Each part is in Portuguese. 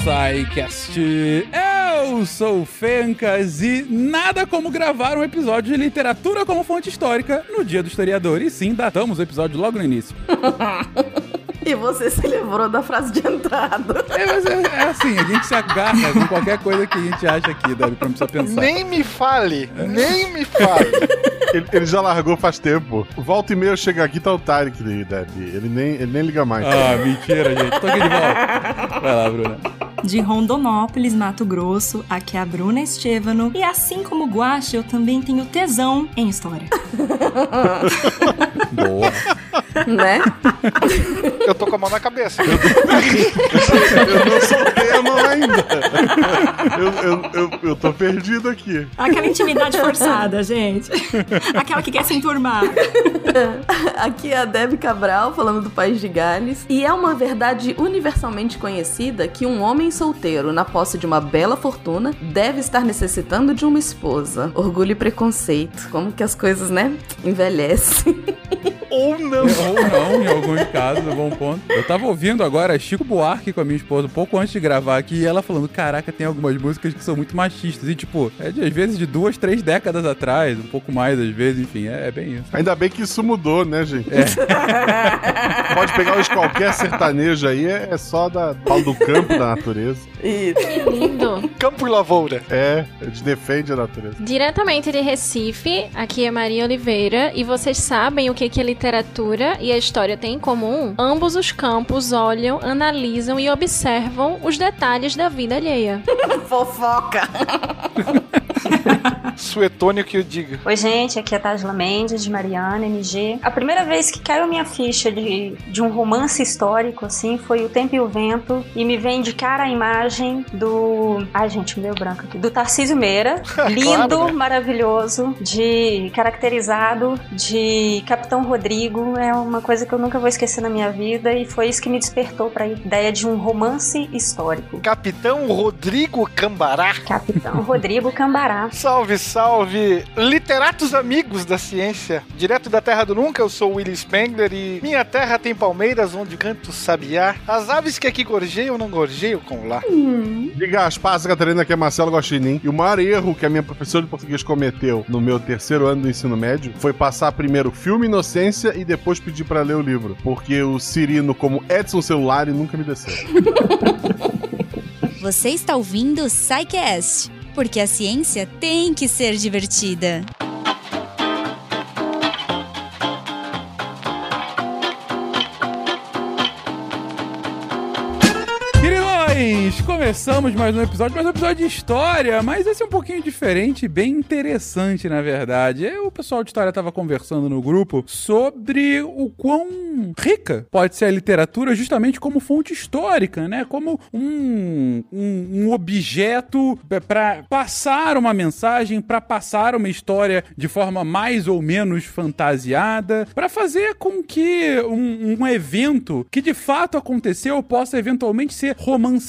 SciCast. Eu sou o Fencas e nada como gravar um episódio de literatura como fonte histórica no Dia do Historiador. E sim, datamos o episódio logo no início. E você se lembrou da frase de entrada. É, mas é, é assim, a gente se agarra com qualquer coisa que a gente acha aqui, Deb, pra não precisar pensar. Nem me fale, nem me fale. Ele, ele já largou faz tempo. Volta e meia chega aqui, tá o Tarek, Deb. Ele nem, ele nem liga mais. Ah, mentira, gente. Tô aqui de volta. Vai lá, Bruna. De Rondonópolis, Mato Grosso, aqui é a Bruna Estevano. E assim como o Guache, eu também tenho tesão em história. Boa. Né? Eu tô com a mão na cabeça. Eu não sou tema ainda. Eu, eu, eu, eu tô perdido aqui. Aquela intimidade forçada, gente. Aquela que quer se enturmar. Aqui é a Deb Cabral falando do País de Gales. E é uma verdade universalmente conhecida que um homem solteiro, na posse de uma bela fortuna, deve estar necessitando de uma esposa. Orgulho e preconceito. Como que as coisas, né? Envelhecem. Ou não. Ou não, em alguns casos, é bom ponto. Eu tava ouvindo agora Chico Buarque com a minha esposa, um pouco antes de gravar aqui, e ela falando: Caraca, tem algumas músicas que são muito machistas. E, tipo, é de, às vezes de duas, três décadas atrás, um pouco mais, às vezes, enfim, é, é bem isso. Ainda bem que isso mudou, né, gente? É. Pode pegar hoje qualquer sertanejo aí, é é só da pau do campo da natureza. Isso. Que lindo. Campo e lavoura. É, a gente defende a natureza. Diretamente de Recife, aqui é Maria Oliveira e vocês sabem o que, que a literatura e a história têm em comum? Ambos os campos olham, analisam e observam os detalhes da vida alheia. Fofoca. Suetônio que eu diga. Oi, gente, aqui é a Tajla Mendes, de Mariana, MG. A primeira vez que caiu minha ficha de, de um romance histórico, assim, foi O Tempo e o Vento, e me vem de cara a imagem do... Ai, gente, meu branco aqui. Do Tarcísio Meira, lindo, Claro, né? maravilhoso, de caracterizado, de Capitão Rodrigo, é uma coisa que eu nunca vou esquecer na minha vida, e foi isso que me despertou para a ideia de um romance histórico. Capitão Rodrigo Cambará. Capitão Rodrigo Cambará. Salve, salve, literatos amigos da ciência. Direto da Terra do Nunca, eu sou o Willy Spengler e minha terra tem palmeiras onde canto sabiá. As aves que aqui gorjeiam não gorjeiam com lá. Diga as pazes, Catarina, que é Marcelo Guaxinim. E o maior erro que a minha professora de português cometeu no meu terceiro ano do ensino médio foi passar primeiro o filme Inocência e depois pedir pra ler o livro. Porque o Cirino, como Edson Celular, nunca me desceu. Você está ouvindo o porque a ciência tem que ser divertida. Queridões, começamos mais um episódio, mais um episódio de história, mas esse é um pouquinho diferente, bem interessante, na verdade. Eu, o pessoal de história tava conversando no grupo sobre o quão rica pode ser a literatura justamente como fonte histórica, né? Como um, um, um objeto para passar uma mensagem, para passar uma história de forma mais ou menos fantasiada, para fazer com que um, um evento que de fato aconteceu possa eventualmente ser romanceado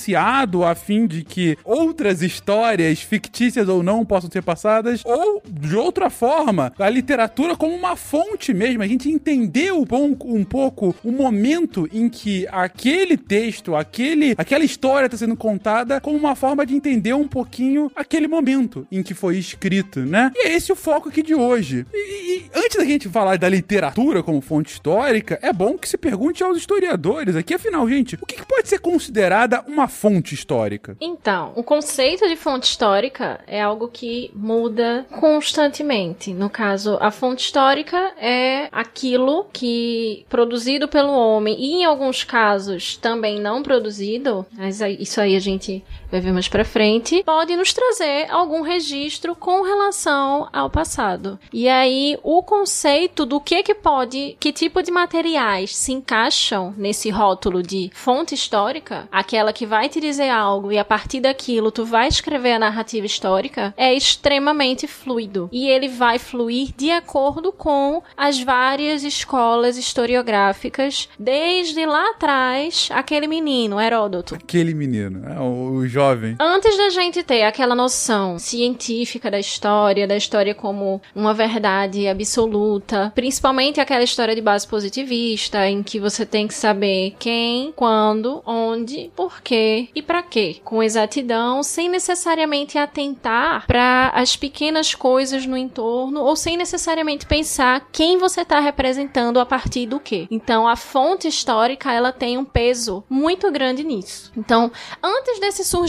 a fim de que outras histórias, fictícias ou não, possam ser passadas, ou de outra forma, a literatura como uma fonte mesmo, a gente entender um, pouco- um pouco o momento em que aquele texto, aquele, aquela história está sendo contada como uma forma de entender um pouquinho aquele momento em que foi escrito, né? E é esse o foco aqui de hoje. E, e antes da gente falar da literatura como fonte histórica, é bom que se pergunte aos historiadores aqui, afinal, gente, o que, que pode ser considerada uma fonte histórica? Então, o conceito de fonte histórica é algo que muda constantemente. No caso, a fonte histórica é aquilo que produzido pelo homem e em alguns casos também não produzido, mas isso aí a gente vai ver mais pra frente, pode nos trazer algum registro com relação ao passado. E aí o conceito do que que pode, que tipo de materiais se encaixam nesse rótulo de fonte histórica, aquela que vai te dizer algo e a partir daquilo tu vai escrever a narrativa histórica, é extremamente fluido. E ele vai fluir de acordo com as várias escolas historiográficas, desde lá atrás, aquele menino, Heródoto, Aquele menino, é, o, o jovem. Antes da gente ter aquela noção científica da história, da história como uma verdade absoluta, principalmente aquela história de base positivista, em que você tem que saber quem, quando, onde, por quê e pra quê? Com exatidão, sem necessariamente atentar para as pequenas coisas no entorno ou sem necessariamente pensar quem você está representando a partir do quê. Então, a fonte histórica ela tem um peso muito grande nisso. Então, antes desse surgimento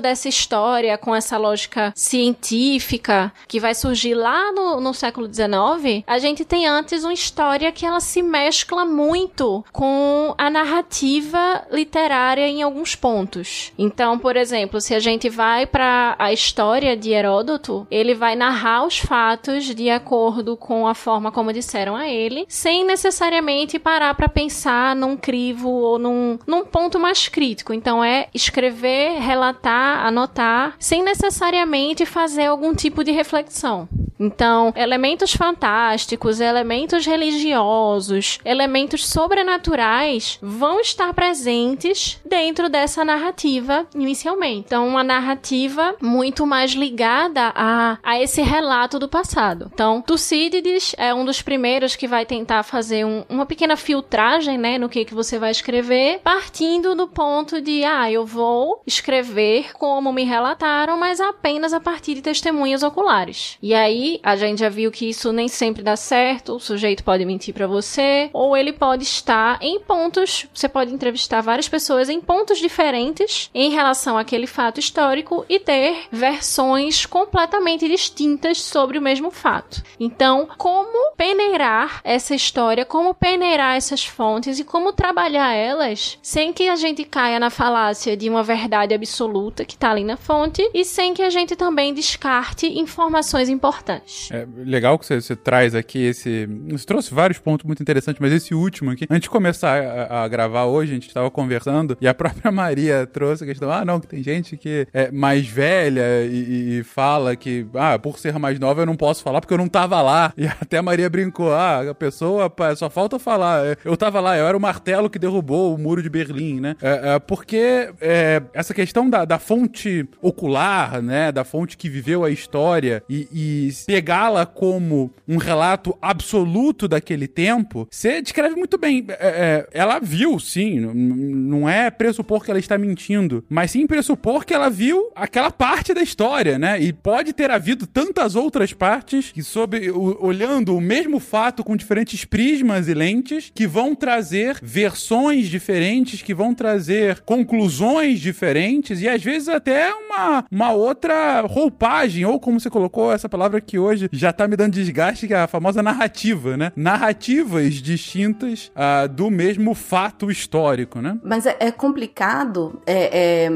dessa história com essa lógica científica que vai surgir lá no, no século XIX, a gente tem antes uma história que ela se mescla muito com a narrativa literária em alguns pontos. Então, por exemplo, se a gente vai para a história de Heródoto, ele vai narrar os fatos de acordo com a forma como disseram a ele, sem necessariamente parar para pensar num crivo ou num, num ponto mais crítico. Então, é escrever, relatar, anotar, sem necessariamente fazer algum tipo de reflexão. Então, elementos fantásticos, elementos religiosos, elementos sobrenaturais vão estar presentes dentro dessa narrativa inicialmente. Então, uma narrativa muito mais ligada a, a esse relato do passado. Então, Tucídides é um dos primeiros que vai tentar fazer um, uma pequena filtragem, né, no que, que você vai escrever, partindo do ponto de, ah, eu vou escrever como me relataram, mas apenas a partir de testemunhas oculares. E aí, a gente já viu que isso nem sempre dá certo, o sujeito pode mentir para você, ou ele pode estar em pontos, você pode entrevistar várias pessoas em pontos diferentes em relação àquele fato histórico e ter versões completamente distintas sobre o mesmo fato. Então, como peneirar essa história, como peneirar essas fontes e como trabalhar elas sem que a gente caia na falácia de uma verdade absoluta que está ali na fonte e sem que a gente também descarte informações importantes. É legal que você, você, traz aqui esse. Você trouxe vários pontos muito interessantes, mas esse último aqui, antes de começar a, a gravar hoje, a gente estava conversando e a própria Maria trouxe a questão: ah, não, que tem gente que é mais velha e, e, fala que, ah, por ser mais nova eu não posso falar porque eu não tava lá. E até a Maria brincou: ah, a pessoa, só falta falar. É, eu tava lá, eu era o martelo que derrubou o muro de Berlim, né? É, é, porque é, essa questão da, da fonte ocular, né? Da fonte que viveu a história e, e pegá-la como um relato absoluto daquele tempo, você descreve muito bem. É, é, ela viu, sim, não é pressupor que ela está mentindo, mas sim pressupor que ela viu aquela parte da história, né? E pode ter havido tantas outras partes que, sob, olhando o mesmo fato com diferentes prismas e lentes, que vão trazer versões diferentes, que vão trazer conclusões diferentes e às vezes até uma, uma outra roupagem, ou como você colocou essa palavra hoje já tá me dando desgaste, que é a famosa narrativa, né? Narrativas distintas uh, do mesmo fato histórico, né? Mas é, é complicado é, é,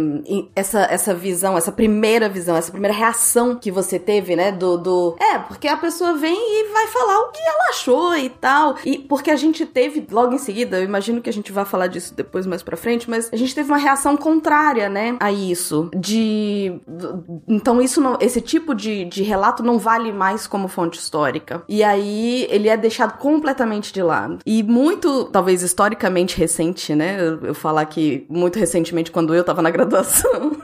essa, essa visão, essa primeira visão, essa primeira reação que você teve, né? Do, do. É, porque a pessoa vem e vai falar o que ela achou e tal. E porque a gente teve, logo em seguida, eu imagino que a gente vai falar disso depois mais pra frente, mas a gente teve uma reação contrária, né? A isso. De. Então, isso não, esse tipo de, de relato não vale mais como fonte histórica. E aí ele é deixado completamente de lado. E muito, talvez historicamente recente, né? Eu, eu falar que muito recentemente, quando eu tava na graduação,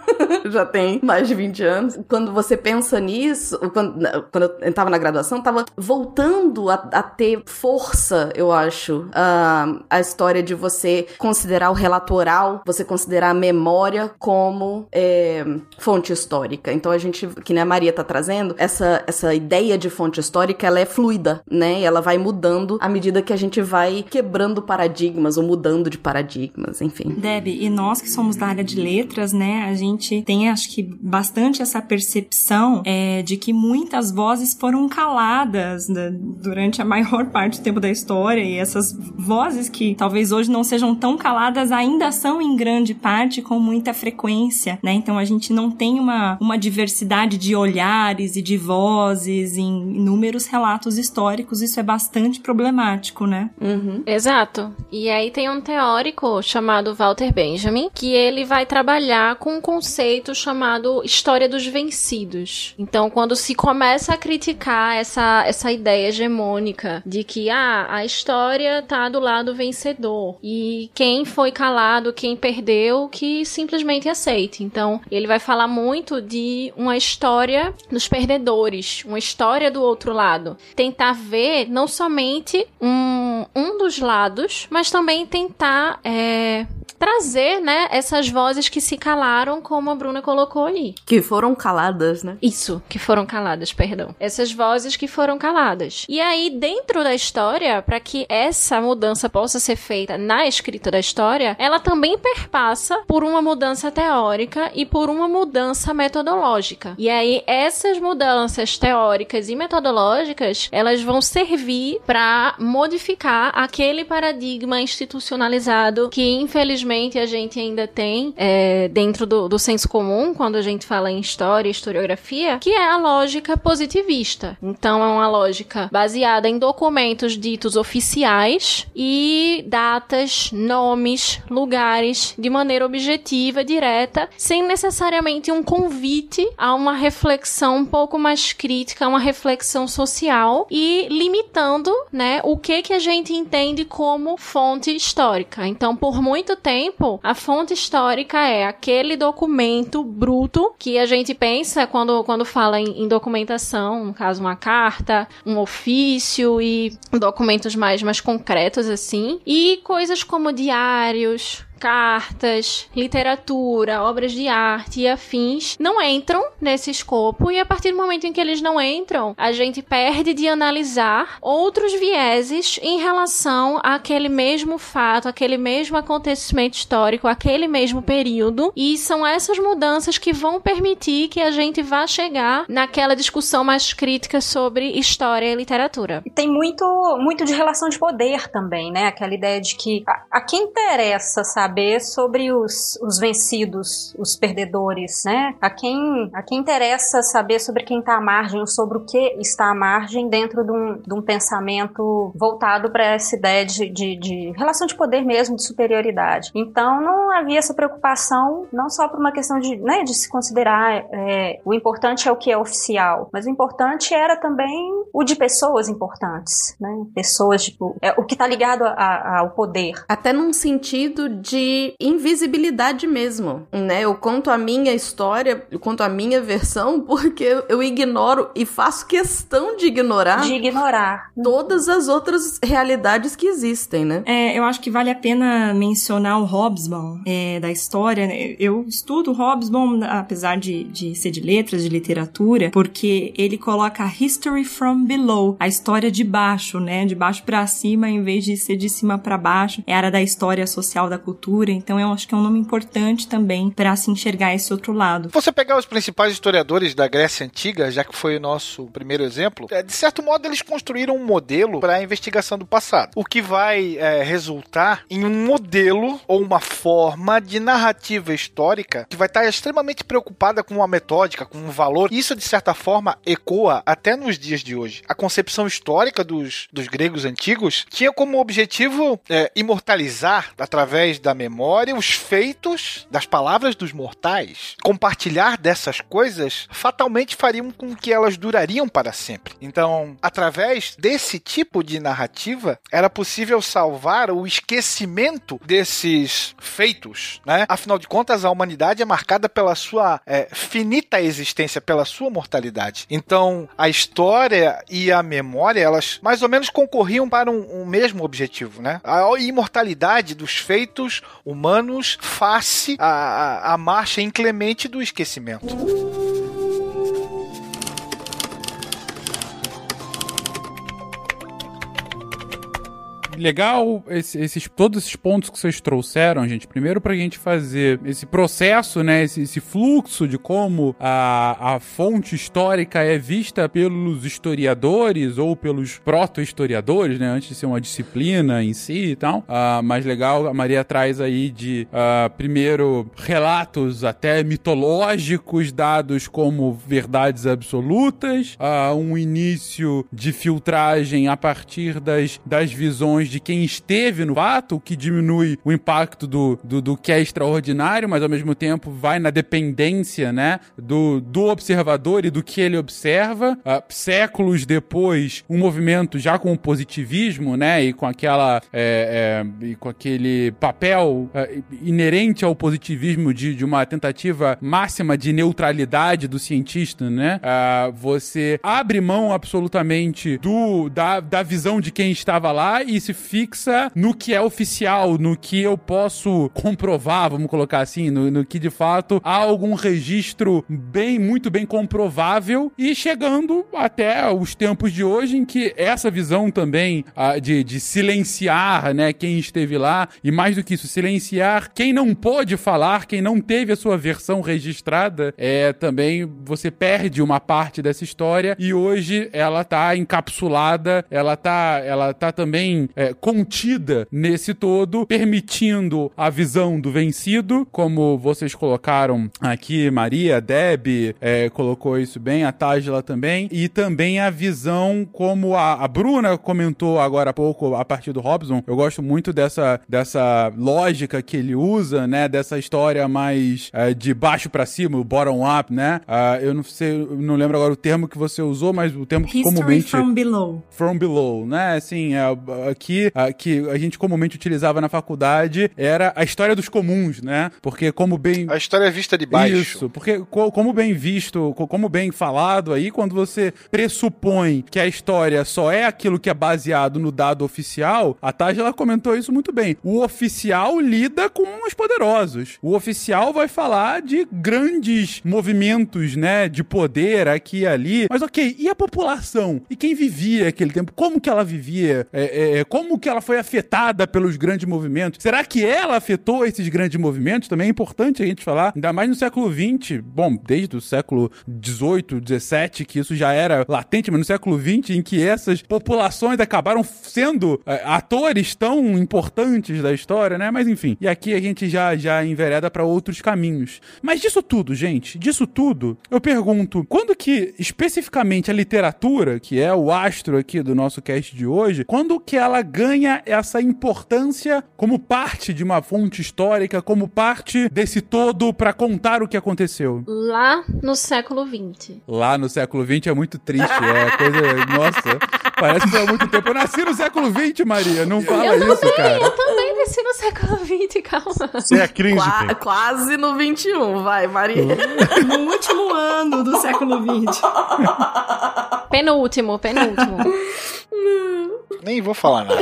já tem mais de 20 anos. Quando você pensa nisso, quando, quando eu tava na graduação, tava voltando a, a ter força, eu acho, a, a história de você considerar o relato oral, você considerar a memória como é, fonte histórica. Então a gente, que nem a Maria tá trazendo, essa, essa ideia de fonte histórica, ela é fluida, né? Ela vai mudando à medida que a gente vai quebrando paradigmas ou mudando de paradigmas, enfim. Deb, e nós que somos da área de letras, né? A gente tem, acho que, bastante essa percepção é, de que muitas vozes foram caladas né, durante a maior parte do tempo da história e essas vozes que talvez hoje não sejam tão caladas ainda são em grande parte com muita frequência, né? Então a gente não tem uma, uma diversidade de olhares e de vozes em inúmeros relatos históricos, isso é bastante problemático, né? Uhum. Exato. E aí tem um teórico chamado Walter Benjamin, que ele vai trabalhar com um conceito chamado história dos vencidos. Então, quando se começa a criticar essa, essa ideia hegemônica de que ah, a história tá do lado vencedor e quem foi calado, quem perdeu, que simplesmente aceite. Então, ele vai falar muito de uma história dos perdedores, uma história do outro lado. Tentar ver não somente um, um dos lados, mas também tentar é, trazer, né, essas vozes que se calaram, como a Bruna colocou aí. Que foram caladas, né? Isso, que foram caladas, perdão. Essas vozes que foram caladas. E aí, dentro da história, para que essa mudança possa ser feita na escrita da história, ela também perpassa por uma mudança teórica e por uma mudança metodológica. E aí, essas mudanças teóricas e metodológicas, elas vão servir para modificar aquele paradigma institucionalizado que, infelizmente, a gente ainda tem é, dentro do, do senso comum, quando a gente fala em história e historiografia, que é a lógica positivista. Então, é uma lógica baseada em documentos ditos oficiais e datas, nomes, lugares de maneira objetiva, direta, sem necessariamente um convite a uma reflexão um pouco mais crítica, uma reflexão social e limitando, né, o que que a gente entende como fonte histórica. Então, por muito tempo, a fonte histórica é aquele documento bruto que a gente pensa quando, quando fala em, em documentação, no caso uma carta, um ofício e documentos mais mais concretos assim, e coisas como diários, cartas, literatura, obras de arte e afins não entram nesse escopo e a partir do momento em que eles não entram, a gente perde de analisar outros vieses em relação àquele mesmo fato, aquele mesmo acontecimento histórico, aquele mesmo período e são essas mudanças que vão permitir que a gente vá chegar naquela discussão mais crítica sobre história e literatura. Tem muito, muito de relação de poder também, né? Aquela ideia de que a, a quem interessa, sabe? Saber sobre os, os vencidos, os perdedores, né? A quem, a quem interessa saber sobre quem está à margem ou sobre o que está à margem dentro de um, de um pensamento voltado para essa ideia de, de, de, relação de poder mesmo, de superioridade. Então não havia essa preocupação, não só por uma questão de, né, de se considerar é, o importante é o que é oficial, mas o importante era também o de pessoas importantes, né? Pessoas, tipo, é, o que está ligado a, a, ao poder. Até num sentido de invisibilidade mesmo, né? Eu conto a minha história, eu conto a minha versão porque eu ignoro e faço questão de ignorar de ignorar todas as outras realidades que existem, né? É, eu acho que vale a pena mencionar o Hobsbawm é, da história. Né? Eu estudo Hobsbawm, apesar de, de ser de letras, de literatura, porque ele coloca a history from below, a história de baixo, né? De baixo para cima, em vez de ser de cima para baixo. É a área da história social da cultura então eu acho que é um nome importante também para se enxergar esse outro lado. Você pegar os principais historiadores da Grécia Antiga, já que foi o nosso primeiro exemplo, é, de certo modo eles construíram um modelo para a investigação do passado, o que vai é, resultar em um modelo ou uma forma de narrativa histórica que vai estar extremamente preocupada com uma metódica, com um valor. Isso, de certa forma, ecoa até nos dias de hoje. A concepção histórica dos, dos gregos antigos tinha como objetivo é, imortalizar, através da memória os feitos das palavras dos mortais. Compartilhar dessas coisas fatalmente fariam com que elas durariam para sempre. Então, através desse tipo de narrativa, era possível salvar o esquecimento desses feitos. Né? Afinal de contas, a humanidade é marcada pela sua é, finita existência, pela sua mortalidade. Então, a história e a memória, elas mais ou menos concorriam para um, um mesmo objetivo. Né? A imortalidade dos feitos humanos face à, à marcha inclemente do esquecimento. Legal esse, esses, todos esses pontos que vocês trouxeram, gente. Primeiro, pra gente fazer esse processo, né? Esse, esse fluxo de como a, a fonte histórica é vista pelos historiadores ou pelos proto-historiadores, né? Antes de ser uma disciplina em si e tal. Uh, mais legal, a Maria traz aí de, uh, primeiro, relatos até mitológicos dados como verdades absolutas, uh, um início de filtragem a partir das, das visões de quem esteve no fato, o que diminui o impacto do, do, do, que é extraordinário, mas ao mesmo tempo vai na dependência, né, do, do observador e do que ele observa. Uh, séculos depois, um movimento já com o positivismo, né, e com aquela é, é, e com aquele papel é, inerente ao positivismo de, de uma tentativa máxima de neutralidade do cientista, né, uh, você abre mão absolutamente do da, da visão de quem estava lá e se fixa no que é oficial, no que eu posso comprovar, vamos colocar assim, no, no que de fato há algum registro bem, muito bem comprovável e chegando até os tempos de hoje em que essa visão também ah, de, de silenciar, né, quem esteve lá e mais do que isso, silenciar quem não pôde falar, quem não teve a sua versão registrada, é também você perde uma parte dessa história e hoje ela tá encapsulada, ela tá, ela tá também é, contida nesse todo, permitindo a visão do vencido, como vocês colocaram aqui, Maria, Deb é, colocou isso bem, a Tajla também, e também a visão como a, a Bruna comentou agora há pouco a partir do Robson. Eu gosto muito dessa, dessa lógica que ele usa, né, dessa história mais é, de baixo para cima, o bottom up, né? Uh, eu não sei, eu não lembro agora o termo que você usou, mas o termo que History comumente from below. from below, né? Assim, é, aqui a, que a gente comumente utilizava na faculdade era a história dos comuns, né? Porque como bem A história é vista de baixo. isso, porque co- como bem visto, co- como bem falado aí, quando você pressupõe que a história só é aquilo que é baseado no dado oficial, a Taj ela comentou isso muito bem. O oficial lida com os poderosos. O oficial vai falar de grandes movimentos, né, de poder aqui e ali. Mas ok, e a população? E quem vivia aquele tempo? Como que ela vivia? É, é, como que ela foi afetada pelos grandes movimentos? Será que ela afetou esses grandes movimentos? Também é importante a gente falar, ainda mais no século XX, bom, desde o século XVIII, XVII, que isso já era latente, mas no século XX, em que essas populações acabaram sendo é, atores tão importantes da história, né? Mas enfim, e aqui a gente já, já envereda para outros caminhos. Mas disso tudo, gente, disso tudo, eu pergunto, quando que especificamente a literatura, que é o astro aqui do nosso cast de hoje, quando que ela ganha essa importância como parte de uma fonte histórica, como parte desse todo para contar o que aconteceu? Lá no século XX. Lá no século XX é muito triste, é coisa. Nossa, parece que foi há muito tempo. Eu nasci no século XX, Maria, não fala eu isso, também, cara. eu também nasci no século XX, calma. Você é cringe, Qua- quase no 21, vai, Maria. No último ano do século XX. Penúltimo, penúltimo. Nem vou falar nada.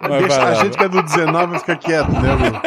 Mas Deixa vai a gente que é do 19 fica quieto, né, Lu?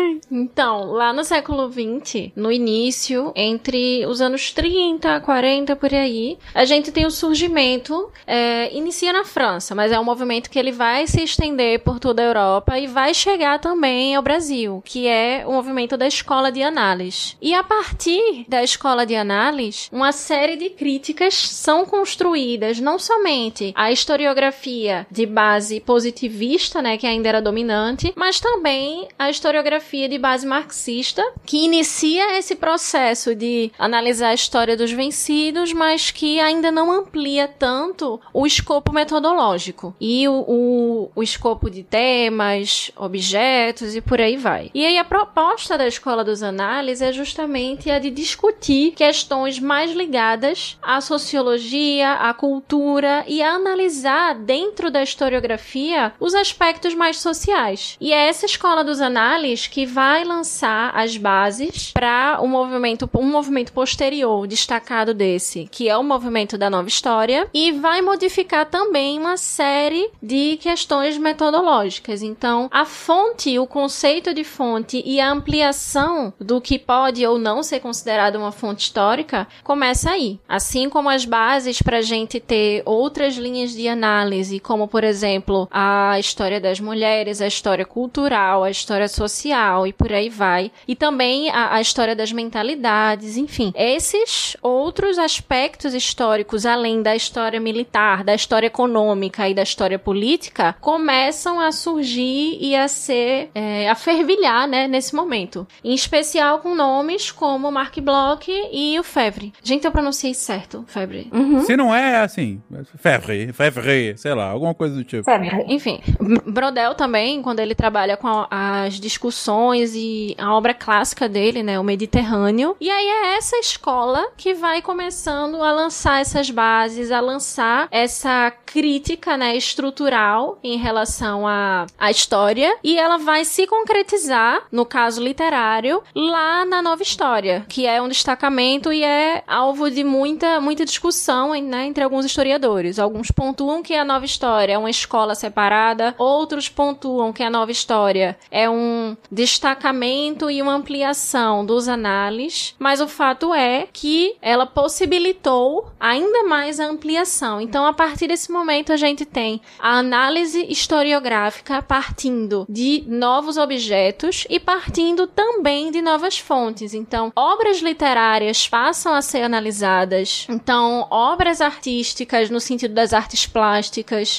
Então, lá no século XX, no início, entre os anos 30, 40, por aí, a gente tem o surgimento, é, inicia na França, mas é um movimento que ele vai se estender por toda a Europa e vai chegar também ao Brasil, que é o movimento da escola de análise. E a partir da escola de análise, uma série de críticas são construídas, não somente a historiografia de base positivista, né, que ainda era dominante, mas também a historiografia de base marxista, que inicia esse processo de analisar a história dos vencidos, mas que ainda não amplia tanto o escopo metodológico e o, o, o escopo de temas, objetos e por aí vai. E aí a proposta da Escola dos Análises é justamente a de discutir questões mais ligadas à sociologia, à cultura e a analisar dentro da historiografia os aspectos mais sociais. E é essa Escola dos Análises que vai lançar as bases para um movimento, um movimento posterior destacado desse, que é o movimento da nova história, e vai modificar também uma série de questões metodológicas. Então, a fonte, o conceito de fonte e a ampliação do que pode ou não ser considerado uma fonte histórica começa aí. Assim como as bases para a gente ter outras linhas de análise, como por exemplo a história das mulheres, a história cultural, a história social e por aí vai. E também a, a história das mentalidades, enfim. Esses outros aspectos históricos, além da história militar, da história econômica e da história política, começam a surgir e a ser, é, a fervilhar, né, nesse momento. Em especial com nomes como Mark Bloch e o Fevre. Gente, eu pronunciei certo, Fevre. Se não é assim, Fevre, Fevre, sei lá, alguma coisa do tipo. Enfim, Brodel também, quando ele trabalha com as discussões e a obra clássica dele, né, o Mediterrâneo. E aí é essa escola que vai vai começando a lançar essas bases, a lançar essa crítica, né, estrutural em relação à, à história e ela vai se concretizar, no caso literário, lá na nova história, que é um destacamento e é alvo de muita, muita discussão né, entre alguns historiadores. Alguns pontuam que a nova história é uma escola separada, outros pontuam que a nova história é um destacamento e uma ampliação dos análises, mas o fato é que ela possibilitou ainda mais a ampliação. Então, a partir desse momento, a gente tem a análise historiográfica partindo de novos objetos e partindo também de novas fontes. Então, obras literárias passam a ser analisadas. Então, obras artísticas no sentido das artes plásticas,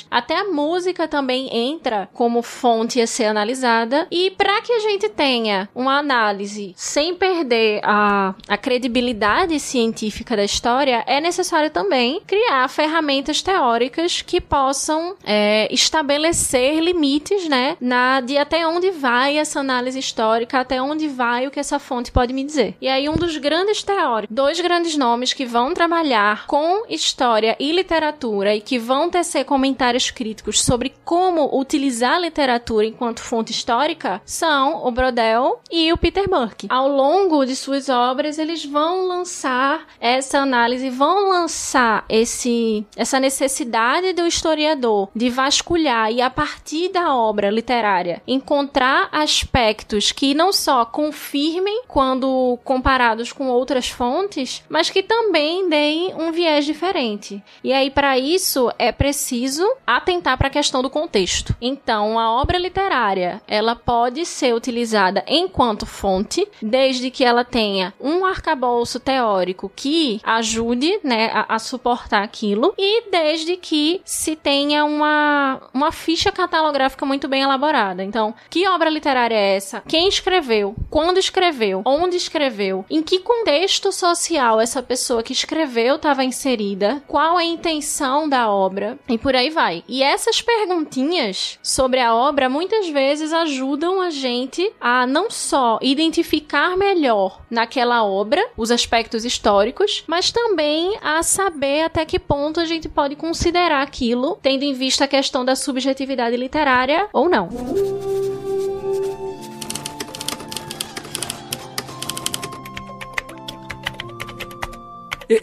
até a música também entra como fonte a ser analisada. E para que a gente tenha uma análise sem perder a, a credibilidade científica da história, é necessário também criar ferramentas teóricas que possam é, estabelecer limites, né, na de até onde vai essa análise histórica, até onde vai o que essa fonte pode me dizer. E aí um dos grandes teóricos, dois grandes nomes que vão trabalhar com história e literatura e que vão tecer comentários críticos sobre como utilizar a literatura enquanto fonte histórica são o Brodel e o Peter Burke. Ao longo de suas obras, eles vão lançar essa análise, vão lançar esse essa necessidade do historiador de vasculhar e a partir da obra literária encontrar aspectos que não só confirmem quando comparados com outras fontes, mas que também deem um viés diferente. E aí para isso é preciso atentar para a questão do contexto. Então, a obra literária, ela pode ser utilizada enquanto fonte, desde que ela tenha um arcabouço teórico que ajude, né, a, a suportar aquilo e desde que se tenha uma uma ficha catalográfica muito bem elaborada. Então, que obra literária é essa? Quem escreveu? Quando escreveu? Onde escreveu? Em que contexto social essa pessoa que escreveu estava inserida? Qual a intenção da obra? E por aí vai. E essas perguntinhas sobre a obra muitas vezes ajudam a gente a não só identificar melhor naquela obra os aspectos históricos, mas também a saber até que ponto a gente pode considerar aquilo, tendo em vista a questão da subjetividade literária ou não.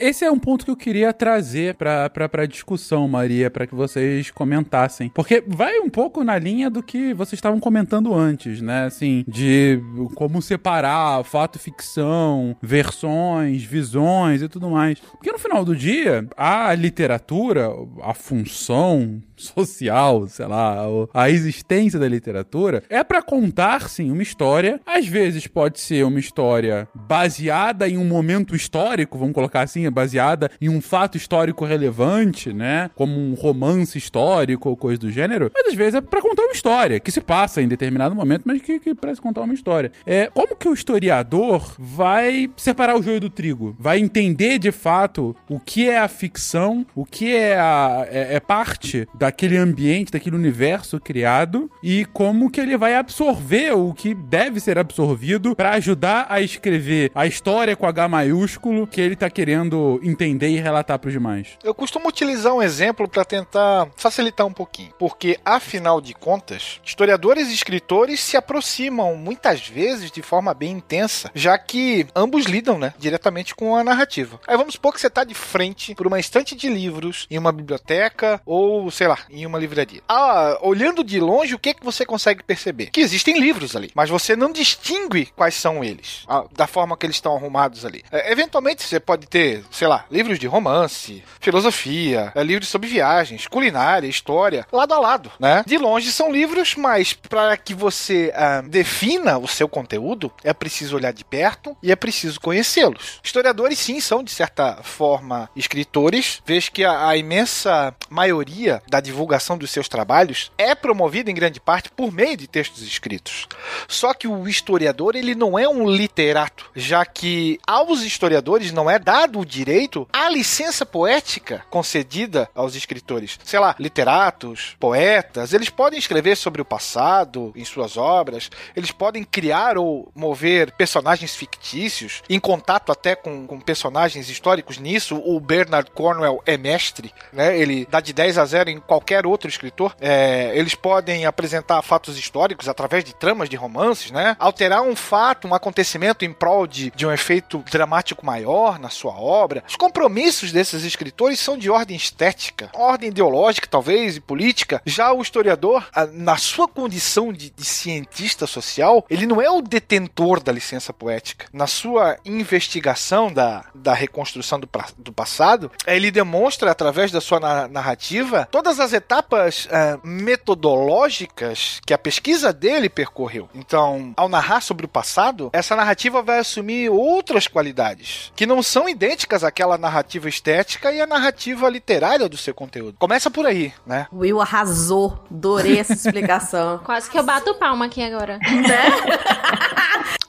Esse é um ponto que eu queria trazer pra, pra, pra discussão, Maria, para que vocês comentassem. Porque vai um pouco na linha do que vocês estavam comentando antes, né? Assim, de como separar fato ficção, versões, visões e tudo mais. Porque no final do dia, a literatura, a função social, sei lá, a existência da literatura é para contar, sim, uma história. Às vezes pode ser uma história baseada em um momento histórico, vamos colocar assim, é baseada em um fato histórico relevante, né? Como um romance histórico ou coisa do gênero. Mas às vezes é para contar uma história que se passa em determinado momento, mas que, que parece contar uma história. É como que o historiador vai separar o joio do trigo? Vai entender de fato o que é a ficção, o que é, a, é, é parte daquele ambiente, daquele universo criado e como que ele vai absorver o que deve ser absorvido para ajudar a escrever a história com H maiúsculo que ele tá querendo entender e relatar para os demais. Eu costumo utilizar um exemplo para tentar facilitar um pouquinho, porque afinal de contas, historiadores e escritores se aproximam muitas vezes de forma bem intensa, já que ambos lidam, né, diretamente com a narrativa. Aí vamos supor que você está de frente por uma estante de livros em uma biblioteca ou, sei lá, em uma livraria. Ah, olhando de longe, o que é que você consegue perceber? Que existem livros ali, mas você não distingue quais são eles, ah, da forma que eles estão arrumados ali. É, eventualmente você pode ter, sei lá, livros de romance, filosofia, é, livros sobre viagens, culinária, história, lado a lado, né? De longe são livros, mas para que você ah, defina o seu conteúdo, é preciso olhar de perto e é preciso conhecê-los. Historiadores, sim, são de certa forma escritores, vez que a, a imensa maioria da divulgação dos seus trabalhos é promovida em grande parte por meio de textos escritos. Só que o historiador ele não é um literato, já que aos historiadores não é dado o direito à licença poética concedida aos escritores. Sei lá, literatos, poetas, eles podem escrever sobre o passado em suas obras, eles podem criar ou mover personagens fictícios, em contato até com, com personagens históricos nisso. O Bernard Cornwell é mestre, né? Ele dá de 10 a 0 em qualquer outro escritor. É, eles podem apresentar fatos históricos através de tramas de romances, né? Alterar um fato, um acontecimento em prol de, de um efeito dramático maior na sua obra. Os compromissos desses escritores são de ordem estética, ordem ideológica, talvez, e política. Já o historiador, na sua condição de, de cientista social, ele não é o detentor da licença poética. Na sua investigação da, da reconstrução do, do passado, ele demonstra, através da sua narrativa, todas as etapas uh, metodológicas que a pesquisa dele percorreu. Então, ao narrar sobre o passado, essa narrativa vai assumir outras qualidades que não são idênticas àquela narrativa estética e a narrativa literária do seu conteúdo. Começa por aí, né? Will arrasou. Adorei essa explicação. Quase que eu bato palma aqui agora. Né?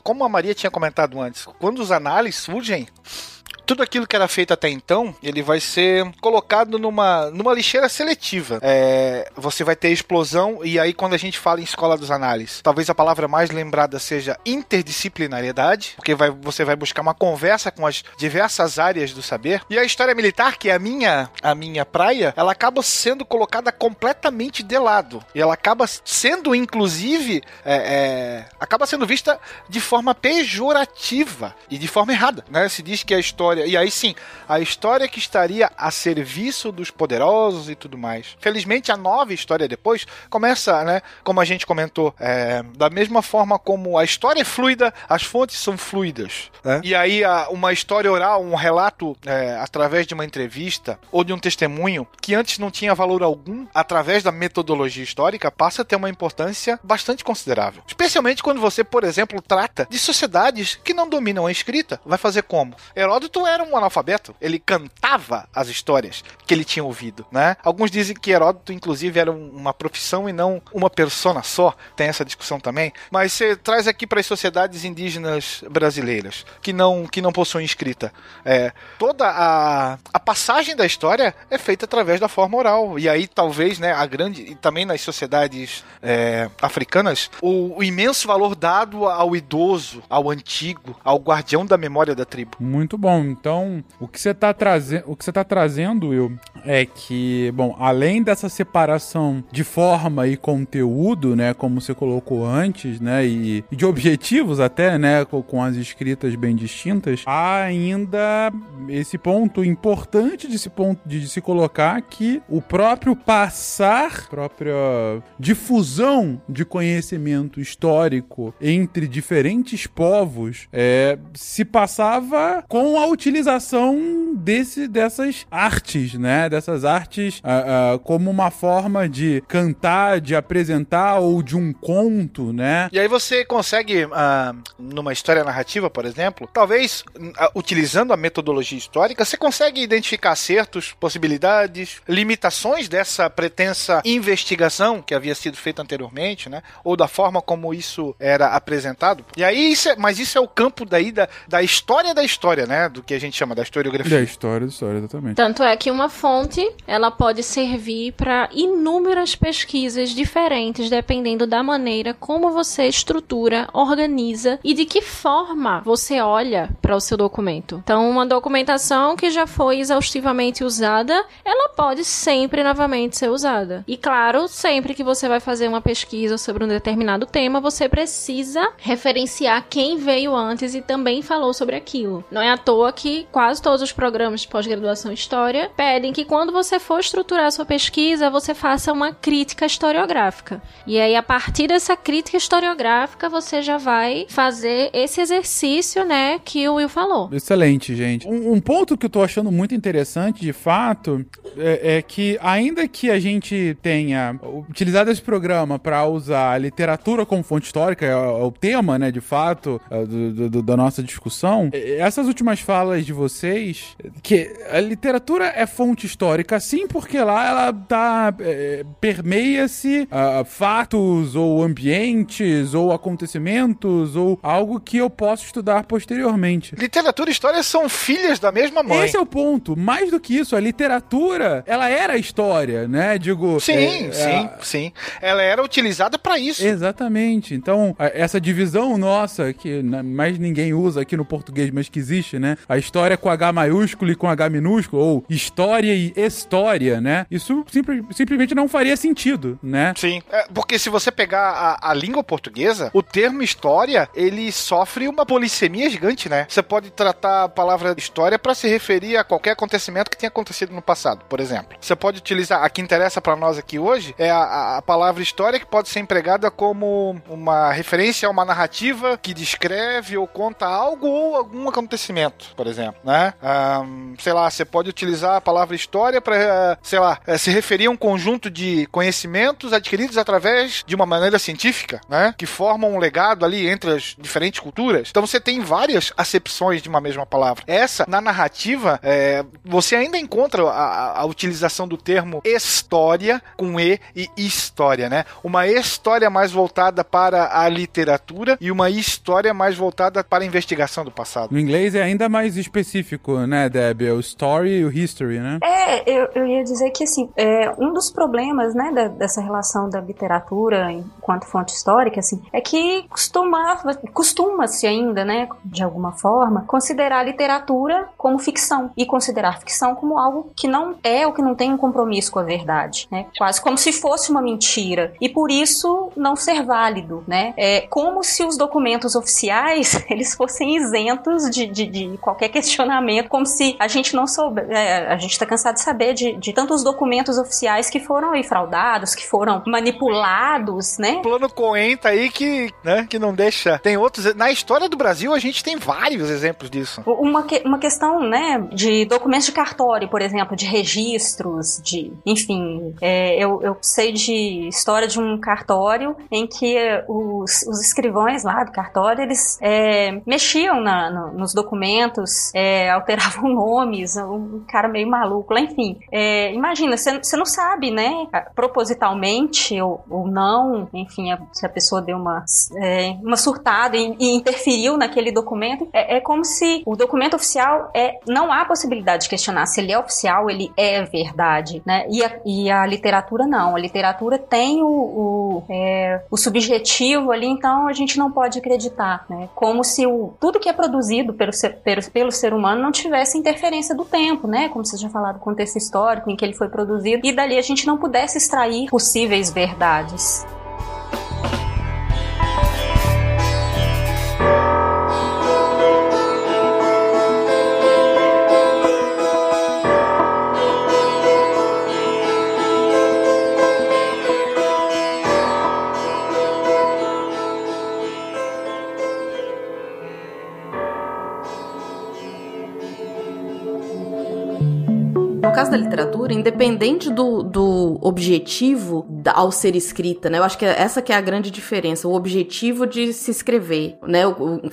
Como a Maria tinha comentado antes, quando os análises surgem, tudo aquilo que era feito até então, ele vai ser colocado numa, numa lixeira seletiva. É, você vai ter explosão, e aí quando a gente fala em escola dos análises, talvez a palavra mais lembrada seja interdisciplinariedade, porque vai, você vai buscar uma conversa com as diversas áreas do saber. E a história militar, que é a minha, a minha praia, ela acaba sendo colocada completamente de lado. E ela acaba sendo, inclusive, é, é, acaba sendo vista de forma pejorativa e de forma errada. Né? Se diz que a história história. E aí sim, a história que estaria a serviço dos poderosos e tudo mais. Felizmente, a nova história depois começa, né? Como a gente comentou, é, da mesma forma como a história é fluida, as fontes são fluidas. Né? E aí, a, uma história oral, um relato é, através de uma entrevista ou de um testemunho que antes não tinha valor algum, através da metodologia histórica, passa a ter uma importância bastante considerável. Especialmente quando você, por exemplo, trata de sociedades que não dominam a escrita. Vai fazer como? Heródoto era um analfabeto. Ele cantava as histórias que ele tinha ouvido, né? Alguns dizem que Heródoto, inclusive, era uma profissão e não uma persona só. Tem essa discussão também. Mas você traz aqui para as sociedades indígenas brasileiras que não que não possuem escrita. É, toda a, a passagem da história é feita através da forma oral. E aí, talvez, né, a grande. E também nas sociedades é, africanas, o, o imenso valor dado ao idoso, ao antigo, ao guardião da memória da tribo. Muito bom. Então, o que você está trazendo, o que você tá trazendo, Will, é que, bom, além dessa separação de forma e conteúdo, né, como você colocou antes, né, e, e de objetivos até, né, com, com, as escritas bem distintas, há ainda esse ponto importante de se, ponto, de, de se colocar que o próprio passar, própria difusão de conhecimento histórico entre diferentes povos é, se passava com a utilização desse, dessas artes, né? Dessas artes uh, uh, como uma forma de cantar, de apresentar ou de um conto, né? E aí você consegue, uh, numa história narrativa, por exemplo, talvez utilizando a metodologia histórica, você consegue identificar acertos, possibilidades, limitações dessa pretensa investigação que havia sido feita anteriormente, né? Ou da forma como isso era apresentado. E aí, isso é, mas isso é o campo daí da, da história da história, né? Do que a gente chama da historiografia. Da história da história, exatamente. Tanto é que uma fonte, ela pode servir para inúmeras pesquisas diferentes, dependendo da maneira como você estrutura, organiza e de que forma você olha para o seu documento. Então, uma documentação que já foi exaustivamente usada, ela pode sempre novamente ser usada. E claro, sempre que você vai fazer uma pesquisa sobre um determinado tema, você precisa referenciar quem veio antes e também falou sobre aquilo. Não é à toa que quase todos os programas de pós-graduação em História pedem que quando você for estruturar a sua pesquisa, você faça uma crítica historiográfica. E aí, a partir dessa crítica historiográfica, você já vai fazer esse exercício, né, que o Will falou. Excelente, gente. Um, um ponto que eu tô achando muito interessante, de fato, é, é que ainda que a gente tenha utilizado esse programa para usar a literatura como fonte histórica, é, é o tema, né, de fato, é, do, do, da nossa discussão, essas últimas falas de vocês que a literatura é fonte histórica, sim, porque lá ela tá. É, permeia-se uh, fatos ou ambientes ou acontecimentos ou algo que eu posso estudar posteriormente. Literatura e história são filhas da mesma mãe. Esse é o ponto. Mais do que isso, a literatura, ela era história, né? Digo. Sim, é, sim, é... sim. Ela era utilizada para isso. Exatamente. Então, essa divisão nossa, que mais ninguém usa aqui no português, mas que existe, né? A história com H maiúsculo e com H minúsculo, ou história e história, né? Isso simp simplesmente não faria sentido, né? Sim. É, porque se você pegar a, a língua portuguesa, o termo história, ele sofre uma polissemia gigante, né? Você pode tratar a palavra história para se referir a qualquer acontecimento que tenha acontecido no passado, por exemplo. Você pode utilizar, a que interessa para nós aqui hoje, é a, a palavra história que pode ser empregada como uma referência a uma narrativa que descreve ou conta algo ou algum acontecimento, por exemplo, né? Um, sei lá, você pode utilizar a palavra história para, sei lá, eh, se referir a um conjunto de conhecimentos adquiridos através de uma maneira científica, né? Que formam um legado ali entre as diferentes culturas. Então você tem várias acepções de uma mesma palavra. Essa, na narrativa, é, você ainda encontra a, a, utilização do termo história com E e história, né? Uma história mais voltada para a literatura e uma história mais voltada para a investigação do passado. No inglês é ainda mais específico, né, Deb? É o story e o history, né? É, eu, eu ia dizer que, assim, é, um dos problemas, né, da, dessa relação da literatura enquanto fonte histórica, assim, é que costumava, costuma-se ainda, né, de alguma forma, considerar a literatura como ficção e considerar ficção como algo que não é ou que não tem um compromisso com a verdade, né? Quase como se fosse uma mentira e por isso não ser válido, né? É como se os documentos oficiais eles fossem isentos de, de, de qualquer questionamento, como se a gente não soube, é, a gente está cansado de saber de, de tantos documentos oficiais que foram aí fraudados, que foram manipulados, né? O plano Cohen tá aí que, né, que não deixa. Tem outros. Na história do Brasil, a gente tem vários exemplos disso. Uma, que, uma questão, né, de documentos de cartório, por exemplo, de registros, de. Enfim, é, eu, eu sei de história de um cartório em que os, os escrivães lá do cartório, eles é, mexiam na, no, nos documentos, é, alteravam nomes, um cara meio maluco enfim. É, imagina, você não sabe, né, propositalmente ou, ou não, enfim, a, se a pessoa deu uma, é, uma surtada e, e, interferiu naquele documento, é, é, como se o documento oficial é, não há possibilidade de questionar. Se ele é oficial, ele é verdade, né, e a, e a literatura não, a literatura tem o, o, é, o subjetivo ali, então a gente não pode acreditar, né, como se o, tudo que é produzido pelo pelo, pelo ser humano não tivesse interferência do tempo, né, como vocês já falaram, contexto histórico em que ele foi produzido, e dali a gente não pudesse extrair possíveis verdades. Caso da literatura, independente do, do objetivo ao ser escrita, né? Eu acho que essa que é a grande diferença, o objetivo de se escrever, né?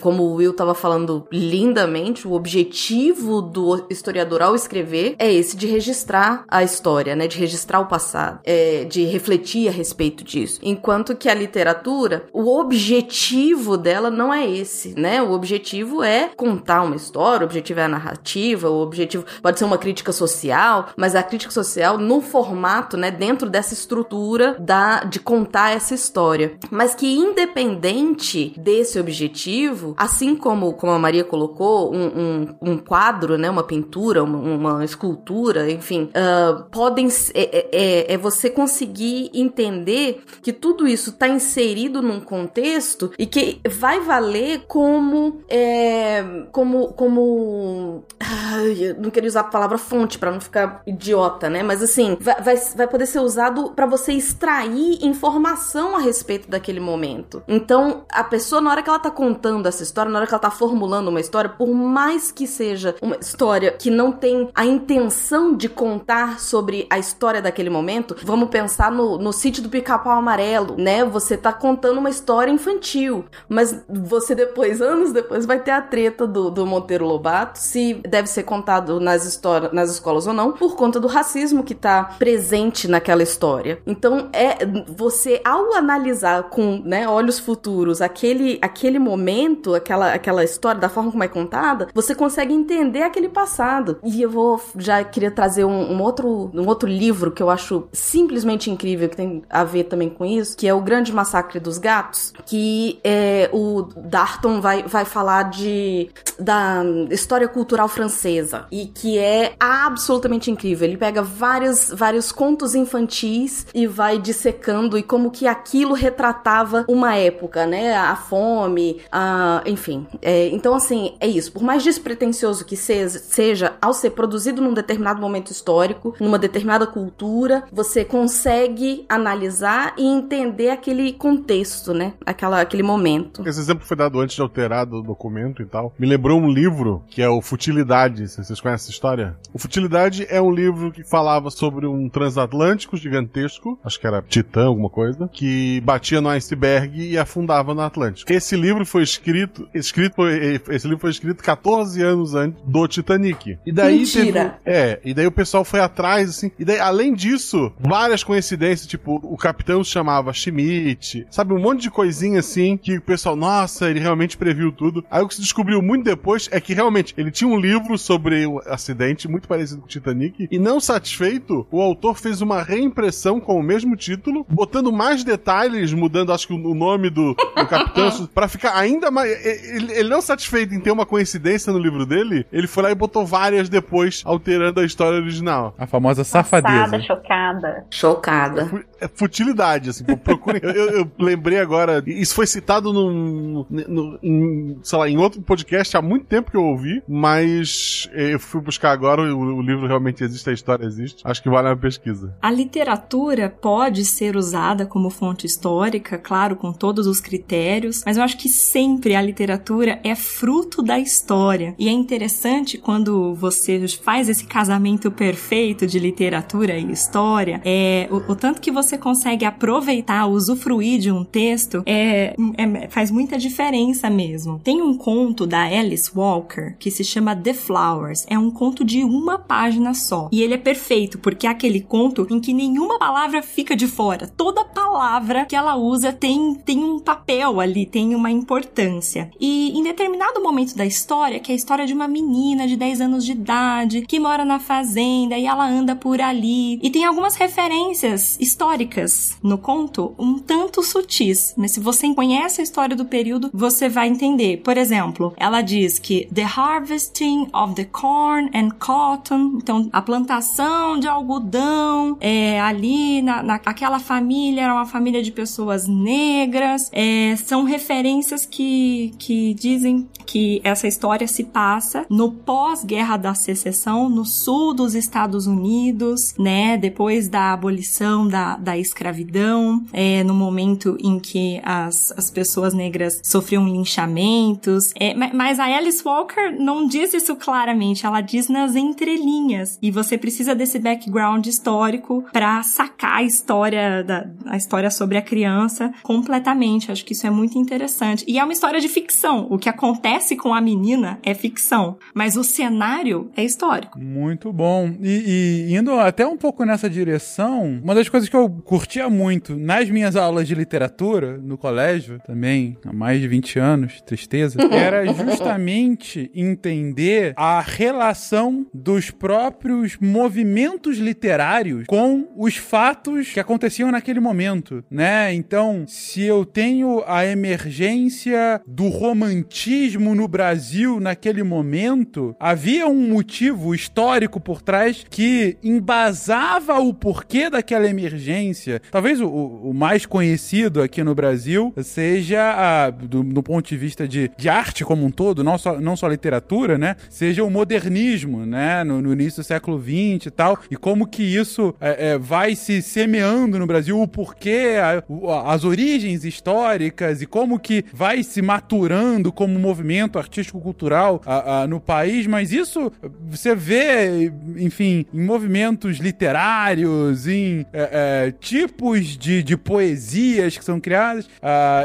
Como o Will tava falando lindamente, o objetivo do historiador ao escrever é esse de registrar a história, né? De registrar o passado, é, de refletir a respeito disso. Enquanto que a literatura, o objetivo dela não é esse, né? O objetivo é contar uma história, o objetivo é a narrativa, o objetivo pode ser uma crítica social, social, mas a crítica social no formato, né, dentro dessa estrutura da, de contar essa história. Mas que independente desse objetivo, assim como, como a Maria colocou, um, um, um quadro, né, uma pintura, uma, uma escultura, enfim, uh, podem é, é, é, é, você conseguir entender que tudo isso está inserido num contexto e que vai valer como é, como como ah, não queria usar a palavra fonte para não ficar ficar idiota, né? Mas assim, vai, vai, vai poder ser usado para você extrair informação a respeito daquele momento. Então, a pessoa, na hora que ela tá contando essa história, na hora que ela tá formulando uma história, por mais que seja uma história que não tem a intenção de contar sobre a história daquele momento, vamos pensar no, no sítio do pica-pau amarelo, né? Você tá contando uma história infantil, mas você depois, anos depois, vai ter a treta do, do Monteiro Lobato, se deve ser contado nas, histórias, nas escolas ou não, por conta do racismo que tá presente naquela história. Então, é você, ao analisar com né, olhos futuros aquele, aquele momento, aquela, aquela história, da forma como é contada, você consegue entender aquele passado. E eu vou já queria trazer um, um outro, um outro livro que eu acho simplesmente incrível, que tem a ver também com isso, que é O Grande Massacre dos Gatos, que é, o Darton vai, vai falar de da história cultural francesa e que é absolutamente incrível. Ele pega vários, vários contos infantis e vai dissecando e como que aquilo retratava uma época, né? A fome, a, enfim. É, então, assim, é isso. Por mais despretensioso que seja, ao ser produzido num determinado momento histórico, numa determinada cultura, você consegue analisar e entender aquele contexto, né? Aquela, aquele momento. Esse exemplo foi dado antes de alterar do documento e tal. Me lembrou um livro que é o Futilidade. Vocês conhecem essa história? O Futilidade é um livro que falava sobre um transatlântico gigantesco, acho que era Titã, alguma coisa, que batia no iceberg e afundava no Atlântico. Esse livro foi escrito, escrito esse livro foi escrito 14 anos antes do Titanic. E daí Mentira. Teve, é, e daí o pessoal foi atrás, assim, e daí, além disso, várias coincidências, tipo, o capitão se chamava Schmidt, sabe, um monte de coisinha assim, que o pessoal, nossa, ele realmente previu tudo. Aí o que se descobriu muito depois é que realmente ele tinha um livro sobre o acidente, muito parecido com o Titanic, e não satisfeito, o autor fez uma reimpressão com o mesmo título, botando mais detalhes, mudando, acho que o nome do, do capitão, para ficar ainda mais. Ele, ele, não satisfeito em ter uma coincidência no livro dele, ele foi lá e botou várias depois, alterando a história original. A famosa safadeza. Passada, chocada. Chocada. É futilidade, assim, procure. eu, eu, lembrei agora, isso foi citado num, no, em, sei lá, em outro podcast há muito tempo que eu ouvi, mas eu fui buscar agora, o, o livro realmente existe, a história existe. Acho que vale uma pesquisa. A literatura pode ser usada como fonte histórica, claro, com todos os critérios, mas eu acho que sempre a literatura é fruto da história. E é interessante quando você faz esse casamento perfeito de literatura e história, é o, o tanto que você consegue aproveitar, usufruir de um texto, é, é, faz muita diferença mesmo. Tem um conto da Alice Walker que se chama The Flowers. É um conto de uma página só. E ele é perfeito, porque é aquele conto em que nenhuma palavra fica de fora. Toda palavra que ela usa tem, tem um papel ali, tem uma importância. E em determinado momento da história, que é a história de uma menina de 10 anos de idade, que mora na fazenda e ela anda por ali. E tem algumas referências históricas no conto, um tanto sutis. Mas se você conhece a história do período, você vai entender. Por exemplo, ela diz que The Harvesting of the Corn and Cotton, então a plantação de algodão, é, ali na, naquela família era uma família de pessoas negras, é, são referências que, que dizem que essa história se passa no pós-guerra da secessão, no sul dos Estados Unidos, né, depois da abolição da, da escravidão, é, no momento em que as, as pessoas negras sofriam linchamentos, é, mas a Alice Walker não diz isso claramente, ela diz nas entrelinhas, e você precisa desse background histórico para sacar a história da a história sobre a criança completamente. Acho que isso é muito interessante. E é uma história de ficção. O que acontece com a menina é ficção, mas o cenário é histórico. Muito bom. E, e indo até um pouco nessa direção, uma das coisas que eu curtia muito nas minhas aulas de literatura no colégio, também há mais de 20 anos, tristeza, era justamente entender a relação dos próprios movimentos literários com os fatos que aconteciam naquele momento, né? Então, se eu tenho a emergência do romantismo no Brasil naquele momento, havia um motivo histórico por trás que embasava o porquê daquela emergência. Talvez o, o mais conhecido aqui no Brasil seja, a, do, do, ponto de vista de, de arte como um todo, não só, não só literatura, né? Seja o modernismo, né? No, no início século XX e tal, e como que isso é, é, vai se semeando no Brasil, o porquê, a, as origens históricas e como que vai se maturando como movimento artístico-cultural no país, mas isso você vê, enfim, em movimentos literários, em é, é, tipos de, de poesias que são criadas,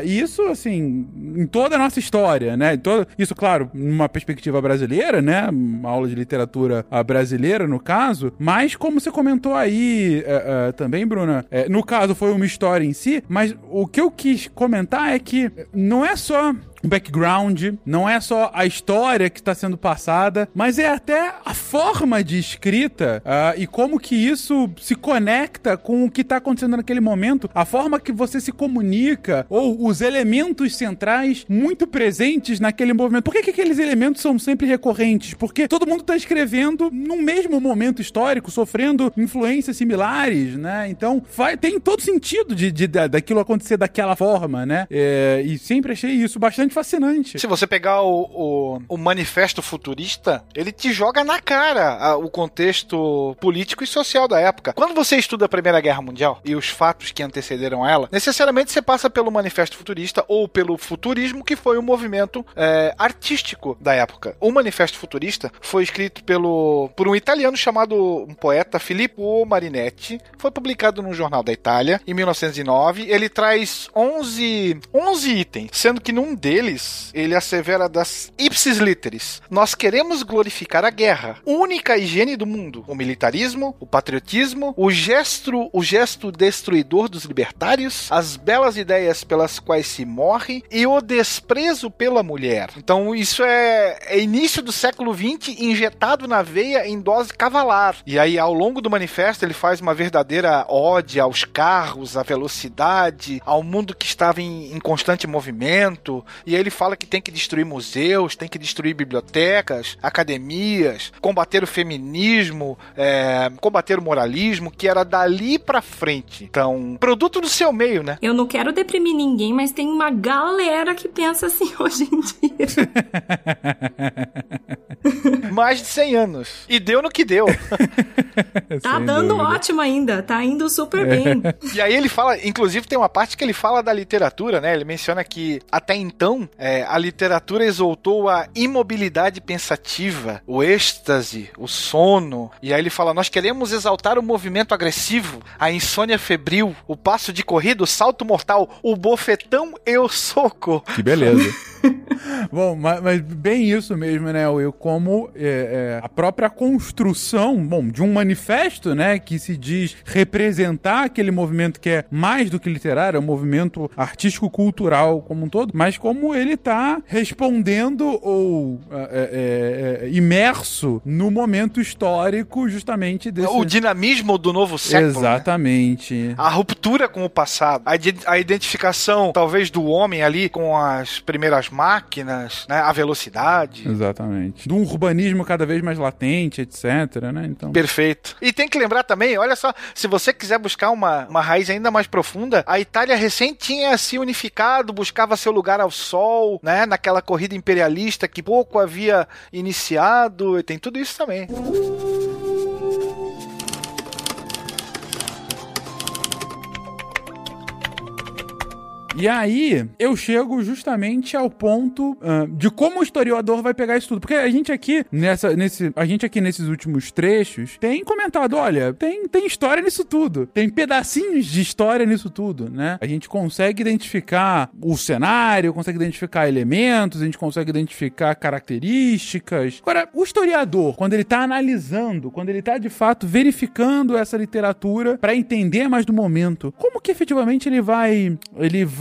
e isso, assim, em toda a nossa história, né? Em toda- isso, claro, numa perspectiva brasileira, né? Uma aula de literatura ah, brasileira, no caso, mas como você comentou aí é, é, também, Bruna, é, no caso foi uma história em si, mas o que eu quis comentar é que não é só background, não é só a história que está sendo passada, mas é até a forma de escrita ah, e como que isso se conecta com o que está acontecendo naquele momento, a forma que você se comunica ou os elementos centrais muito presentes naquele movimento. Por que, que aqueles elementos são sempre recorrentes? Porque todo mundo está escrevendo no mesmo momento histórico, sofrendo influências similares, né? Então faz, tem todo sentido de, de- da- daquilo acontecer daquela forma, né? É, e sempre achei isso bastante fascinante. Se você pegar o, o, o manifesto futurista, ele te joga na cara a- o contexto político e social da época. Quando você estuda a Primeira Guerra Mundial e os fatos que antecederam ela, necessariamente você passa pelo manifesto futurista ou pelo futurismo, que foi o movimento é, artístico da época. O manifesto futurista foi escrito pelo por um italiano chamado um poeta Filippo Marinetti. Foi publicado num jornal da Itália em 1909. Ele traz 11, 11 itens, sendo que num deles ele assevera das ipsis literis. Nós queremos glorificar a guerra, única higiene do mundo, o militarismo, o patriotismo, o gesto, o gesto destruidor dos libertários, as belas ideias pelas quais se morre e o desprezo pela mulher. Então isso é, é início do século XX injetado na veia em dose cavalar. E aí ao longo do manifesto ele faz uma verdadeira ode aos carros, à velocidade, ao mundo que estava em, em constante movimento. E aí ele fala que tem que destruir museus, tem que destruir bibliotecas, academias, combater o feminismo, é, combater o moralismo, que era dali pra frente. Então, produto do seu meio, né? Eu não quero deprimir ninguém, mas tem uma galera que pensa assim hoje em dia. Mais de 100 anos. E deu no que deu. Tá Sem dando dúvida. ótimo ainda, tá indo super bem. E aí ele fala, inclusive tem uma parte que ele fala da literatura, né? Ele menciona que até então é, a literatura exaltou a imobilidade pensativa, o êxtase, o sono. E aí ele fala: nós queremos exaltar o movimento agressivo, a insônia febril, o passo de corrida, o salto mortal, o bofetão e o soco. Que beleza. bom, mas, mas bem isso mesmo, né, Will? Como é, é, a própria construção, bom, de um manifesto, né, que se diz representar aquele movimento que é mais do que literário, é um movimento artístico-cultural como um todo, mas como ele tá respondendo ou é, é, é, imerso no momento histórico justamente desse... O dinamismo do novo século. né? Exatamente. A ruptura com o passado, a, ide- a identificação, talvez, do homem ali com as primeiras máquinas, né? A velocidade. Exatamente. Do urbanismo cada vez mais latente, etc, né? Então... Perfeito. E tem que lembrar também, olha só, se você quiser buscar uma, uma raiz ainda mais profunda, a Itália recém tinha se unificado, buscava seu lugar ao sol, né? Naquela corrida imperialista que pouco havia iniciado, tem tudo isso também. E aí, eu chego justamente ao ponto ah, de como o historiador vai pegar isso tudo. Porque a gente aqui, nessa, nesse, a gente aqui nesses últimos trechos, tem comentado, olha, tem, tem história nisso tudo. Tem pedacinhos de história nisso tudo, né? A gente consegue identificar o cenário, consegue identificar elementos, a gente consegue identificar características. Agora, o historiador, quando ele tá analisando, quando ele tá de fato verificando essa literatura para entender mais do momento, como que efetivamente ele vai ele vai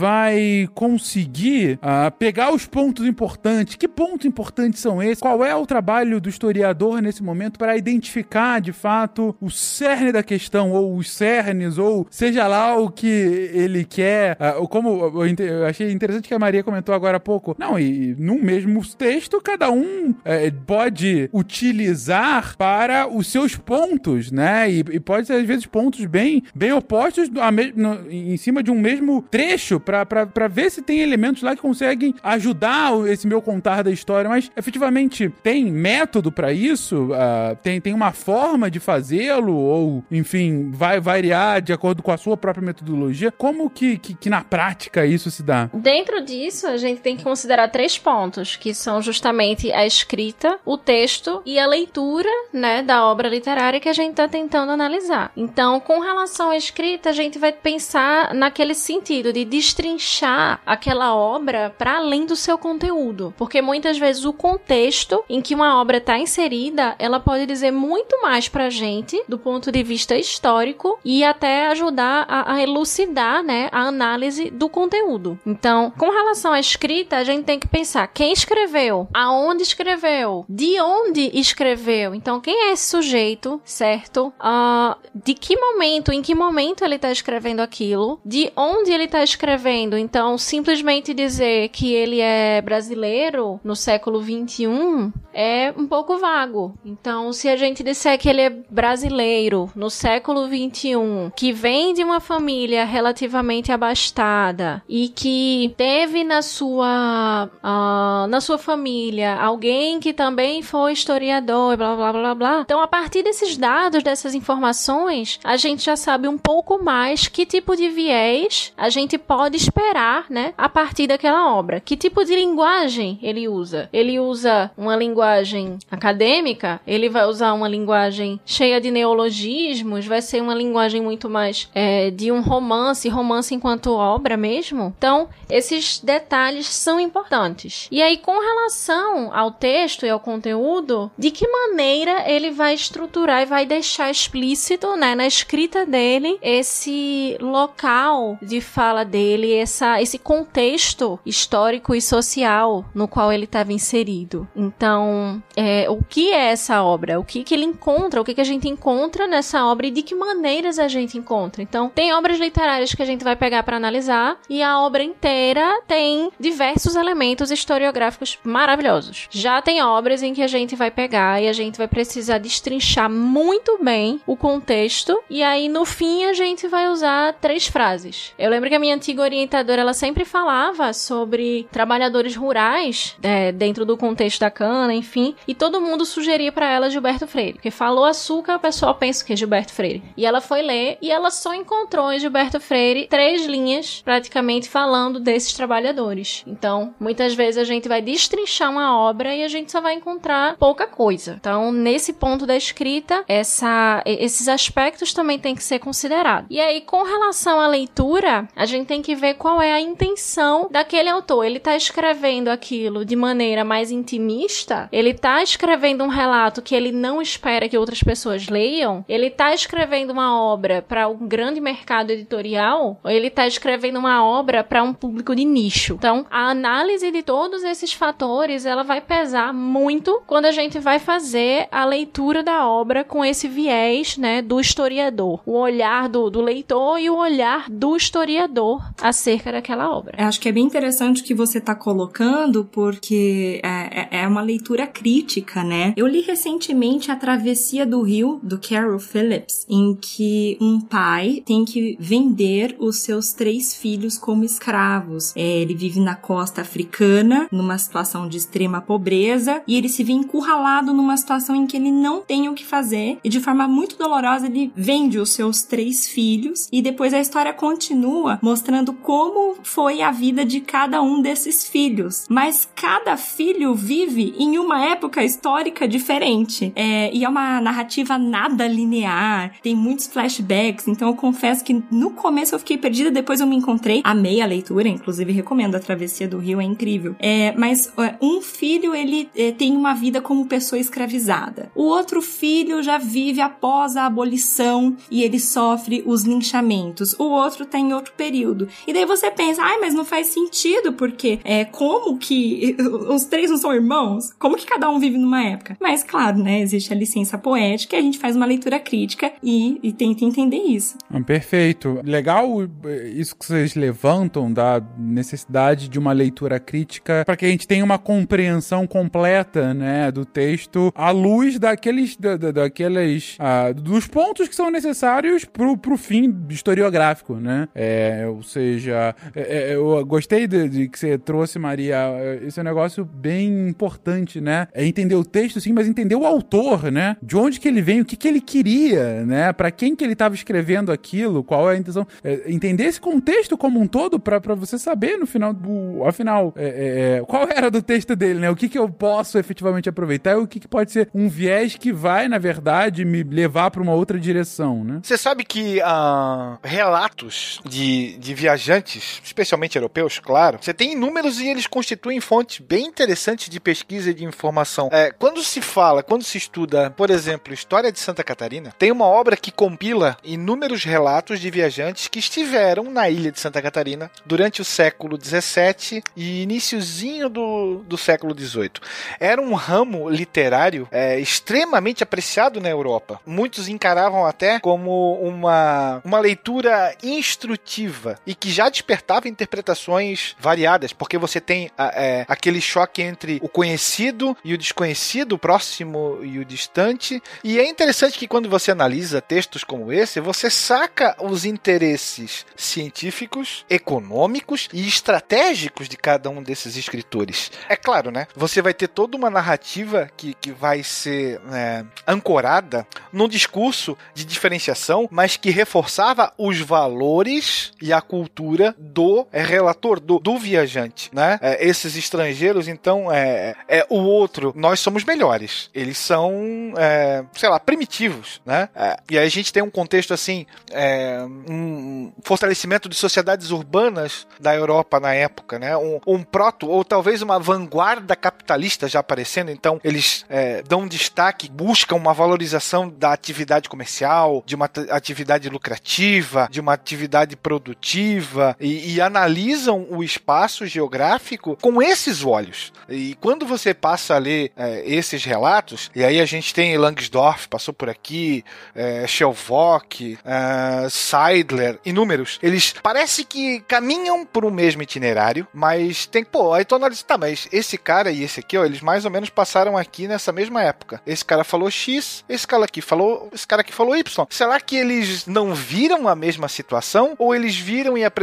conseguir ah, pegar os pontos importantes? Que pontos importantes são esses? Qual é o trabalho do historiador nesse momento para identificar de fato o cerne da questão ou os cernes ou seja lá o que ele quer? Ou como eu achei interessante que a Maria comentou agora há pouco. Não, e num mesmo texto cada um eh, pode utilizar para os seus pontos, né? E, e pode ser às vezes pontos bem, bem opostos no- em cima de um mesmo trecho pra ver se tem elementos lá que conseguem ajudar esse meu contar da história, mas efetivamente tem método pra isso? Ah, tem, tem uma forma de fazê-lo? Ou, enfim, vai variar de acordo com a sua própria metodologia? Como que, que, que na prática isso se dá? Dentro disso, a gente tem que considerar três pontos, que são justamente a escrita, o texto e a leitura, né, da obra literária que a gente está tentando analisar. Então, com relação à escrita, a gente vai pensar naquele sentido de destrinchar aquela obra para além do seu conteúdo, porque muitas vezes o contexto em que uma obra está inserida, ela pode dizer muito mais pra gente do ponto de vista histórico e até ajudar a, a elucidar, né, a análise do conteúdo. Então, com relação à escrita, a gente tem que pensar quem escreveu, aonde escreveu, de onde escreveu. Então, quem é esse sujeito, certo? Ah, de que momento, em que momento ele está escrevendo aquilo? De onde ele está escrevendo? Então, simplesmente dizer que ele é brasileiro no século 21 é um pouco vago. Então, se a gente disser que ele é brasileiro no século 21, que vem de uma família relativamente abastada e que teve na sua ah, na sua família alguém que também foi historiador, blá blá blá blá. Então, a partir desses dados, dessas informações, a gente já sabe um pouco mais que tipo de viés a gente pode esperar, né, a partir daquela obra. Que tipo de linguagem ele usa? Ele usa uma linguagem acadêmica? Ele vai usar uma linguagem cheia de neologismos? Vai ser uma linguagem muito mais é, de um romance, romance enquanto obra mesmo? Então, esses detalhes são importantes. E aí, com relação ao texto e ao conteúdo, de que maneira ele vai estruturar e vai deixar explícito, né, na escrita dele, esse local de fala dele, essa, esse contexto histórico e social no qual ele estava inserido. Então, é, o que é essa obra? O que, que ele encontra? O que, que a gente encontra nessa obra e de que maneiras a gente encontra? Então, tem obras literárias que a gente vai pegar para analisar e a obra inteira tem diversos elementos historiográficos maravilhosos. Já tem obras em que a gente vai pegar e a gente vai precisar destrinchar muito bem o contexto e aí no fim a gente vai usar três frases. Eu lembro que a minha antiga orientadora ela sempre falava sobre trabalhadores rurais é, dentro do contexto da cana, enfim, e todo mundo sugeria para ela Gilberto Freire, porque falou açúcar, o pessoal pensa que é Gilberto Freire. E ela foi ler e ela só encontrou em Gilberto Freire três linhas praticamente falando desses trabalhadores. Então, muitas vezes a gente vai destrinchar uma obra e a gente só vai encontrar pouca coisa. Então, nesse ponto da escrita, essa, esses aspectos também têm que ser considerados. E aí, com relação à leitura, a gente tem que ver qual é a intenção daquele autor. Ele tá escrevendo aquilo de maneira mais intimista? Ele tá escrevendo um relato que ele não espera que outras pessoas leiam? Ele tá escrevendo uma obra para um grande mercado editorial? Ou ele tá escrevendo uma obra para um público de nicho? Então, a análise de todos esses fatores, ela vai pesar muito quando a gente vai fazer a leitura da obra com esse viés, né, do historiador. O olhar do, do leitor e o olhar do historiador acerca daquela obra. Eu acho que é bem interessante o que você está colocando, porque é, é- é uma leitura crítica, né? Eu li recentemente A Travessia do Rio, do Carol Phillips, em que um pai tem que vender os seus três filhos como escravos. É, ele vive na costa africana, numa situação de extrema pobreza, e ele se vê encurralado numa situação em que ele não tem o que fazer, e de forma muito dolorosa ele vende os seus três filhos, e depois a história continua mostrando como foi a vida de cada um desses filhos. Mas cada filho vive em uma época histórica diferente. É, e é uma narrativa nada linear, tem muitos flashbacks, então eu confesso que no começo eu fiquei perdida, depois eu me encontrei, amei a leitura, inclusive recomendo a Travessia do Rio, é incrível. É, mas um filho, ele é, tem uma vida como pessoa escravizada. O outro filho já vive após a abolição e ele sofre os linchamentos. O outro tá em outro período. E daí você pensa, ai, mas não faz sentido, porque é como que os três não são irmãos? Como que cada um vive numa época? Mas claro, né, existe a licença poética, a gente faz uma leitura crítica e, e tenta entender isso. Ah, Perfeito. Legal eh, isso que vocês levantam da necessidade de uma leitura crítica para que a gente tenha uma compreensão completa, né, do texto à luz daqueles, da, da- daqueles, ah, dos pontos que são necessários pro, pro fim historiográfico, né? É, ou seja, seja, é, é, eu gostei de, de, que você trouxe, Maria. Esse é um negócio bem importante, né? É entender o texto, sim, mas entender o autor, né? De onde que ele vem, o que que ele queria, né? Para quem que ele estava escrevendo aquilo, qual é a intenção. É, entender esse contexto como um todo para você saber no final do. Afinal, é, é, qual era do texto dele, né? O que que eu posso efetivamente aproveitar e o que que pode ser um viés que vai, na verdade, me levar para uma outra direção, né? Você sabe que uh, relatos de, de viajantes, especialmente europeus, claro, você tem inúmeros e eles constituem fontes bem interessantes de pesquisa e de informação. É, quando se fala, quando se estuda, por exemplo, História de Santa Catarina, tem uma obra que compila inúmeros relatos de viajantes que estiveram na ilha de Santa Catarina durante o século XVII e iníciozinho do, do século XVIII. Era um ramo literário é, extremamente apreciado na Europa. Muitos encaravam até como uma, uma leitura instrutiva e que já despertava interpretações variadas, porque você tem é, aquele choque entre o conhecido e o desconhecido, o próximo e o distante. E é interessante que quando você analisa textos como esse, você saca os interesses científicos, econômicos e estratégicos de cada um desses escritores. É claro, né? Você vai ter toda uma narrativa que, que vai ser é, ancorada num discurso de diferenciação, mas que reforçava os valores e a cultura do é, relator, do, do viajante, né? É, esses estrangeiros, então, é, é o outro. Nós somos melhores. Eles são, é, sei lá, primitivos, né? É, e aí a gente tem um contexto assim, é, um fortalecimento de sociedades urbanas da Europa na época, né? Um, um proto ou talvez uma vanguarda capitalista já aparecendo. Então eles dão destaque, buscam uma valorização da atividade comercial, de uma atividade lucrativa, de uma atividade produtiva e, e analisam o espaço geográfico com esses olhos. E quando você passa a ler é, esses relatos, e aí a gente tem Langsdorff, passou por aqui, é, Schelvock, é, Seidler, inúmeros, eles parece que caminham por um mesmo itinerário, mas tem, pô, aí tu analisa, tá, mas esse cara e esse aqui, ó, eles mais ou menos passaram aqui nessa mesma época. Esse cara falou X, esse cara aqui falou, esse cara aqui falou Y. Será que eles não viram a mesma situação ou eles viram e apresentaram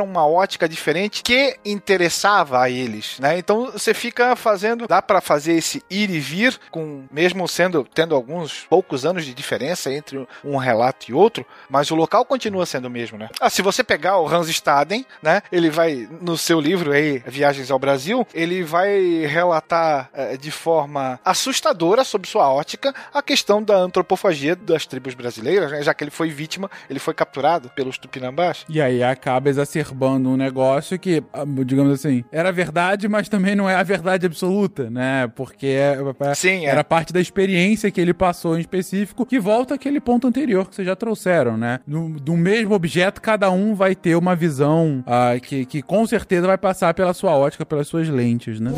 uma ótica diferente que interessava a eles, né? Então você fica fazendo, dá para fazer esse ir e vir com mesmo sendo tendo alguns poucos anos de diferença entre um relato e outro, mas o local continua sendo o mesmo, né? Ah, se você pegar o Hans Staden, né? Ele vai no seu livro aí, Viagens ao Brasil, ele vai relatar é, de forma assustadora sob sua ótica a questão da antropofagia das tribos brasileiras, né? já que ele foi vítima, ele foi capturado pelos tupinambás. E aí acaba exacerbando um negócio que, ah, digamos assim, era verdade, mas também não é a verdade absoluta, né? Porque é, é, Sim, era parte da experiência que ele passou em específico, que volta àquele ponto anterior que vocês já trouxeram, né? No, do mesmo objeto, cada um vai ter uma visão uh, que, que com certeza vai passar pela sua ótica, pelas suas lentes, né?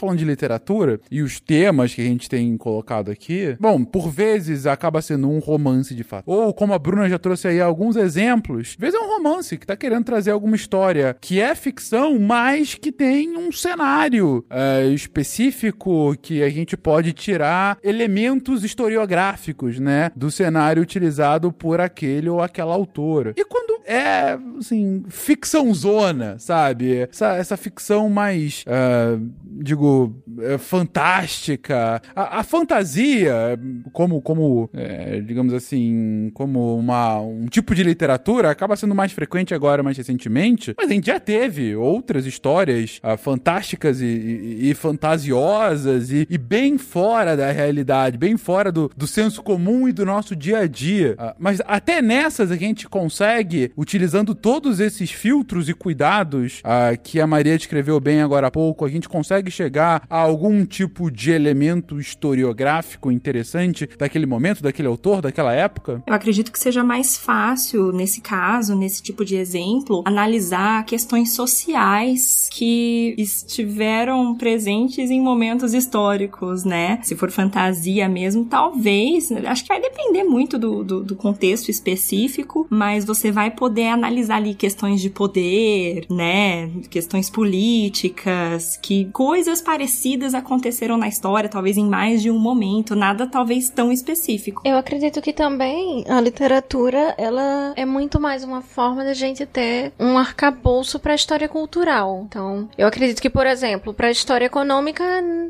Falando de literatura e os temas que a gente tem colocado aqui, bom, por vezes acaba sendo um romance de fato. Ou como a Bruna já trouxe aí alguns exemplos, às vezes é um romance que tá querendo trazer alguma história que é ficção, mas que tem um cenário é, específico que a gente pode tirar elementos historiográficos, né, do cenário utilizado por aquele ou aquela autora. E quando é, assim, ficção zona, sabe? Essa, essa ficção mais, uh, digo, é, fantástica. A, a, fantasia, como, como é, digamos assim, como uma, um tipo de literatura, acaba sendo mais frequente agora, mais recentemente. Mas a gente já teve outras histórias uh, fantásticas e, e, e fantasiosas e, e, bem fora da realidade, bem fora do, do senso comum e do nosso dia a dia. Uh, mas até nessas a gente consegue, utilizando todos esses filtros e cuidados uh, que a Maria descreveu bem agora há pouco, a gente consegue chegar a algum tipo de elemento historiográfico interessante daquele momento, daquele autor, daquela época? Eu acredito que seja mais fácil, nesse caso, nesse tipo de exemplo, analisar questões sociais que estiveram presentes em momentos históricos, né? Se for fantasia mesmo, talvez, acho que vai depender muito do, do, do contexto específico, mas você vai poder analisar ali questões de poder, né? Questões políticas, que coisas parecidas aconteceram na história, talvez em mais de um momento, nada talvez tão específico. Eu acredito que também a literatura, ela é muito mais uma forma da gente ter um arcabouço para a história cultural. Então, eu acredito que, por exemplo, para a história econômica,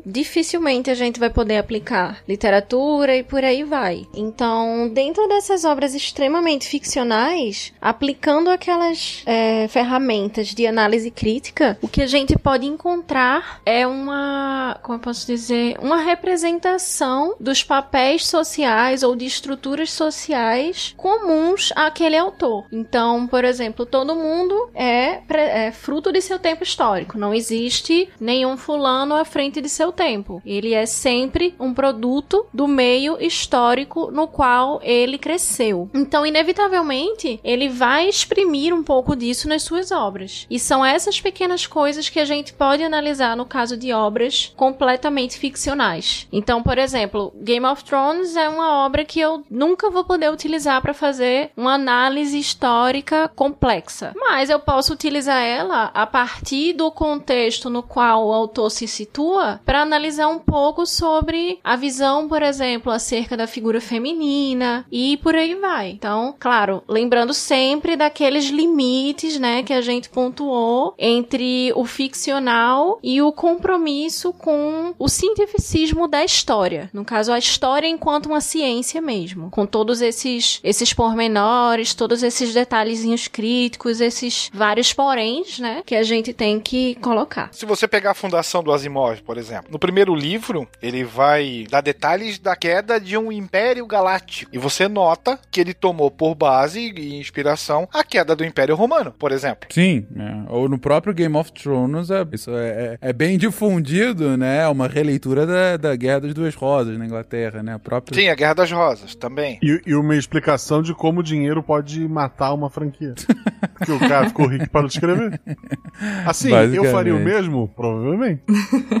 dificilmente a gente vai poder aplicar literatura e por aí vai. Então, dentro dessas obras extremamente ficcionais, aplicando aquelas é, ferramentas de análise crítica, o que a gente pode encontrar é uma, como eu posso dizer, uma representação dos papéis sociais ou de estruturas sociais comuns àquele autor. Então, por exemplo, todo mundo é, é fruto de seu tempo histórico. Não existe nenhum fulano à frente de seu tempo. Ele é sempre um produto do meio histórico no qual ele cresceu. Então, inevitavelmente, ele vai exprimir um pouco disso nas suas obras. E são essas pequenas coisas que a gente pode analisar no caso de obras completamente ficcionais. Então, por exemplo, Game of Thrones é uma obra que eu nunca vou poder utilizar para fazer uma análise histórica complexa, mas eu posso utilizar ela a partir do contexto no qual o autor se situa para analisar um pouco sobre a visão, por exemplo, acerca da figura feminina e por aí vai. Então, claro, lembrando sempre daqueles limites, né, que a gente pontuou entre o ficcional e o compromisso com o cientificismo da história. No caso, a história enquanto uma ciência mesmo, com todos esses esses pormenores, todos esses detalhezinhos críticos, esses vários poréns, né, que a gente tem que colocar. Se você pegar a fundação do Asimov, por exemplo, no primeiro livro, ele vai dar detalhes da queda de um império galáctico. E você nota que ele tomou por base e inspiração a queda do Império Romano, por exemplo. Sim, é. ou no próprio Game of Thrones, é, isso é, é, é bem difundido, né? Uma releitura da, da Guerra das Duas Rosas na Inglaterra, né? A própria... Sim, a Guerra das Rosas também. E, e uma explicação de como o dinheiro pode matar uma franquia. Porque o cara ficou rico para escrever. Assim, eu faria o mesmo? Provavelmente.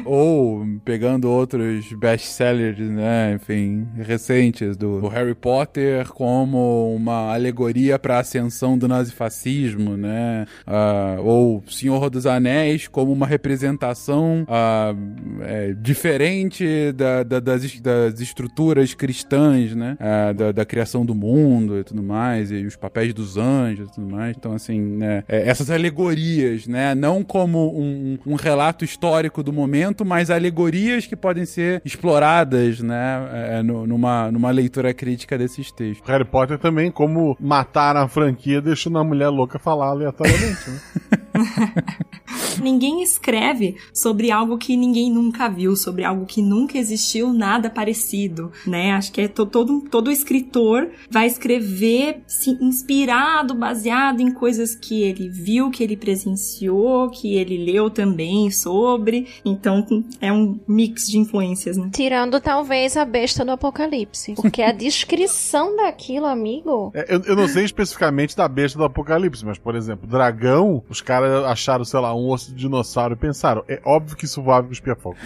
Ou pegando outros best-sellers, né? Enfim, recentes do, do Harry Potter como uma alegoria para a ascensão do nazifascismo, né? Uh, ou Senhor dos Anéis como uma representação uh, é, diferente da, da, das, das, estruturas cristãs, né? Uh, da, da, criação do mundo e tudo mais, e os papéis dos anjos e tudo mais. Então, assim, né? É, essas alegorias, né? Não como um, um, relato histórico do momento, mas alegorias que podem ser exploradas, né? É, numa, numa leitura crítica desses textos. Harry Potter também, como matar a franquia deixando a mulher louca falar aleatoriamente, né? ninguém escreve sobre algo que ninguém nunca viu, sobre algo que nunca existiu, nada parecido, né? Acho que é to todo, todo escritor vai escrever se inspirado, baseado em coisas que ele viu, que ele presenciou, que ele leu também sobre. Então é um mix de influências, né? Tirando talvez a besta do apocalipse. Porque a descrição daquilo, amigo. É, eu, eu não sei especificamente da besta do apocalipse, mas, por exemplo, dragão, os caras acharam, sei lá, um osso de dinossauro e pensaram, é óbvio que isso voava e cuspia fogo.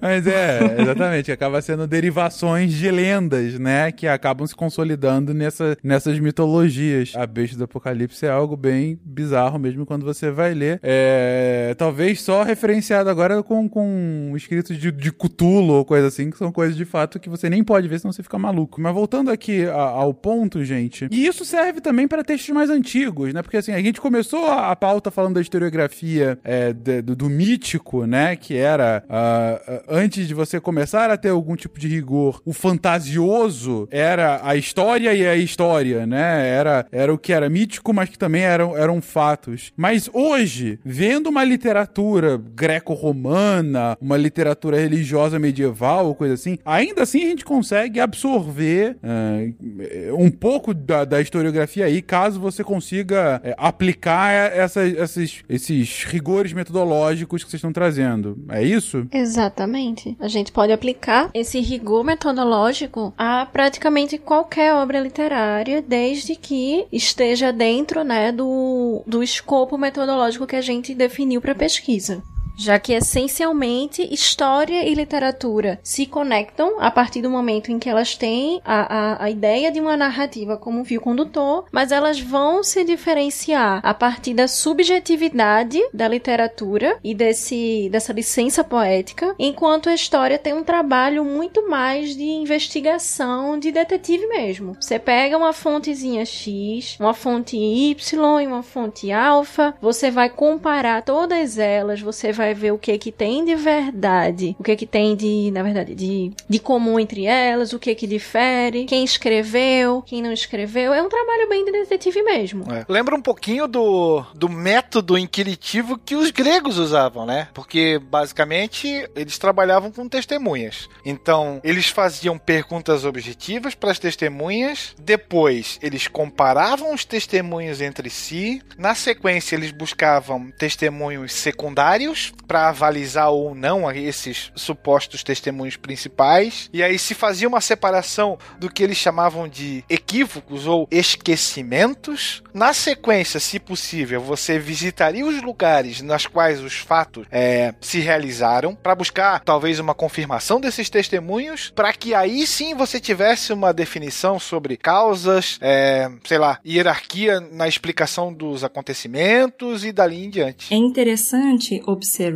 Mas é, exatamente, acaba sendo derivações de lendas, né, que acabam se consolidando nessa, nessas mitologias. A besta do apocalipse é algo bem bizarro mesmo quando você vai ler. É, talvez só referenciado agora com, com escritos de, de Cthulhu ou coisa assim, que são coisas de fato que você nem pode ver senão você fica maluco. Mas voltando aqui a, ao ponto, gente, e isso serve também para textos mais antigos, né, porque assim, a gente começou a, a pauta falando da historiografia é, do, do, mítico, né? Que era uh, antes de você começar a ter algum tipo de rigor, o fantasioso era a história e a história, né? Era, era o que era mítico, mas que também eram, eram fatos. Mas hoje, vendo uma literatura greco-romana, uma literatura religiosa medieval, coisa assim, ainda assim a gente consegue absorver uh, um pouco da, da, historiografia aí, caso você consiga uh, aplicar essa, esses, esses rigores metodológicos que vocês estão trazendo. É isso? Exatamente. A gente pode aplicar esse rigor metodológico a praticamente qualquer obra literária, desde que esteja dentro, né, do, do escopo metodológico que a gente definiu para pesquisa. Já que essencialmente história e literatura se conectam a partir do momento em que elas têm a, a, a ideia de uma narrativa como fio condutor, mas elas vão se diferenciar a partir da subjetividade da literatura e desse, dessa licença poética, enquanto a história tem um trabalho muito mais de investigação, de detetive mesmo. Você pega uma fontezinha X, uma fonte Y e uma fonte alfa, você vai comparar todas elas, você vai ver o que que tem de verdade, o que que tem de, na verdade, de, de comum entre elas, o que que difere, quem escreveu, quem não escreveu. É um trabalho bem de detetive mesmo. É. Lembra um pouquinho do, do método inquiritivo que os gregos usavam, né? Porque basicamente eles trabalhavam com testemunhas. Então, eles faziam perguntas objetivas para as testemunhas, depois eles comparavam os testemunhos entre si, na sequência eles buscavam testemunhos secundários para avalizar ou não esses supostos testemunhos principais, e aí se fazia uma separação do que eles chamavam de equívocos ou esquecimentos. Na sequência, se possível, você visitaria os lugares nas quais os fatos é, se realizaram para buscar talvez uma confirmação desses testemunhos, para que aí sim você tivesse uma definição sobre causas, é, sei lá, hierarquia na explicação dos acontecimentos e dali em diante. É interessante observar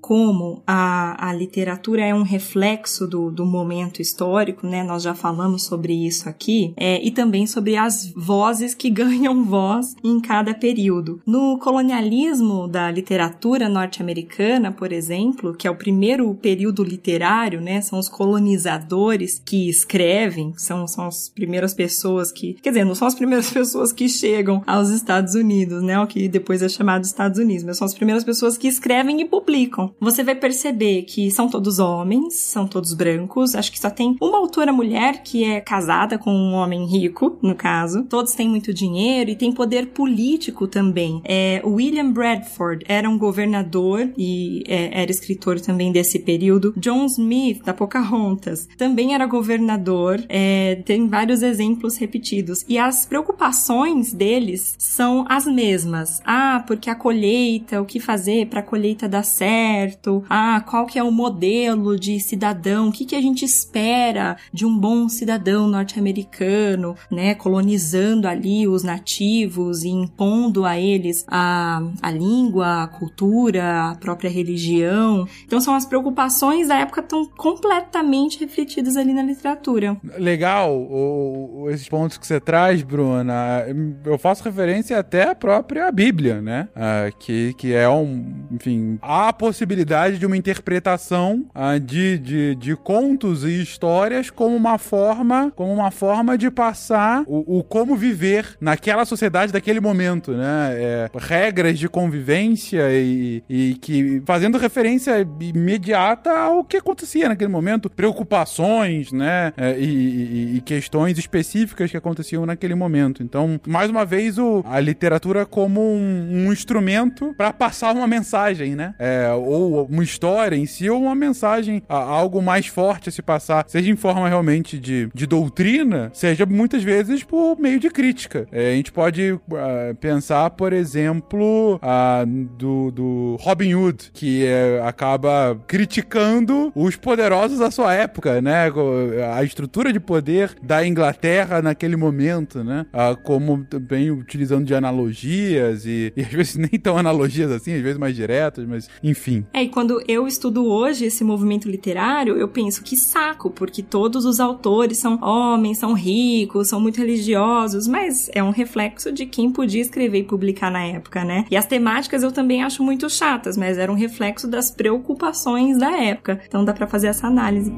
como a, a literatura é um reflexo do, do momento histórico, né? Nós já falamos sobre isso aqui, é, e também sobre as vozes que ganham voz em cada período. No colonialismo da literatura norte-americana, por exemplo, que é o primeiro período literário, né? São os colonizadores que escrevem, são, são as primeiras pessoas que. Quer dizer, não são as primeiras pessoas que chegam aos Estados Unidos, né? O que depois é chamado Estados Unidos, mas são as primeiras pessoas que escrevem e publicam. Você vai perceber que são todos homens, são todos brancos, acho que só tem uma autora mulher que é casada com um homem rico, no caso. Todos têm muito dinheiro e têm poder político também. É, William Bradford era um governador e é, era escritor também desse período. John Smith, da Pocahontas, também era governador. É, tem vários exemplos repetidos. E as preocupações deles são as mesmas. Ah, porque a colheita, o que fazer para a colheita dar certo? Ah, qual que é o modelo de cidadão? O que, que a gente espera de um bom cidadão norte-americano, né? Colonizando ali os nativos e impondo a eles a, a língua, a cultura, a própria religião. Então são as preocupações da época estão completamente refletidas ali na literatura. Legal o- esses pontos que você traz, Bruna. Eu faço referência até à própria Bíblia, né? Ah, que, que é um. Enfim, há a possibilidade de uma interpretação ah, de, de, de contos e histórias como uma forma, como uma forma de passar o, o como viver naquela sociedade daquele momento, né? É, regras de convivência e, e que fazendo referência imediata ao que acontecia naquele momento, preocupações, né? É, e, e- e questões específicas que aconteciam naquele momento. Então, mais uma vez, o, a literatura como um, um instrumento para passar uma mensagem, né? É, ou uma história em si, ou uma mensagem, algo mais forte a se passar, seja em forma realmente de, de doutrina, seja muitas vezes por meio de crítica. É, a gente pode ah, pensar, por exemplo, ah, do, do Robin Hood, que é, acaba criticando os poderosos da sua época, né? A estrutura de poder da Inglaterra naquele momento, né? Como também utilizando de analogias e, e às vezes nem tão analogias assim, às vezes mais diretas, mas enfim. É, e quando eu estudo hoje esse movimento literário, eu penso que saco, porque todos os autores são homens, são ricos, são muito religiosos, mas é um reflexo de quem podia escrever e publicar na época, né? E as temáticas eu também acho muito chatas, mas era um reflexo das preocupações da época. Então dá pra fazer essa análise.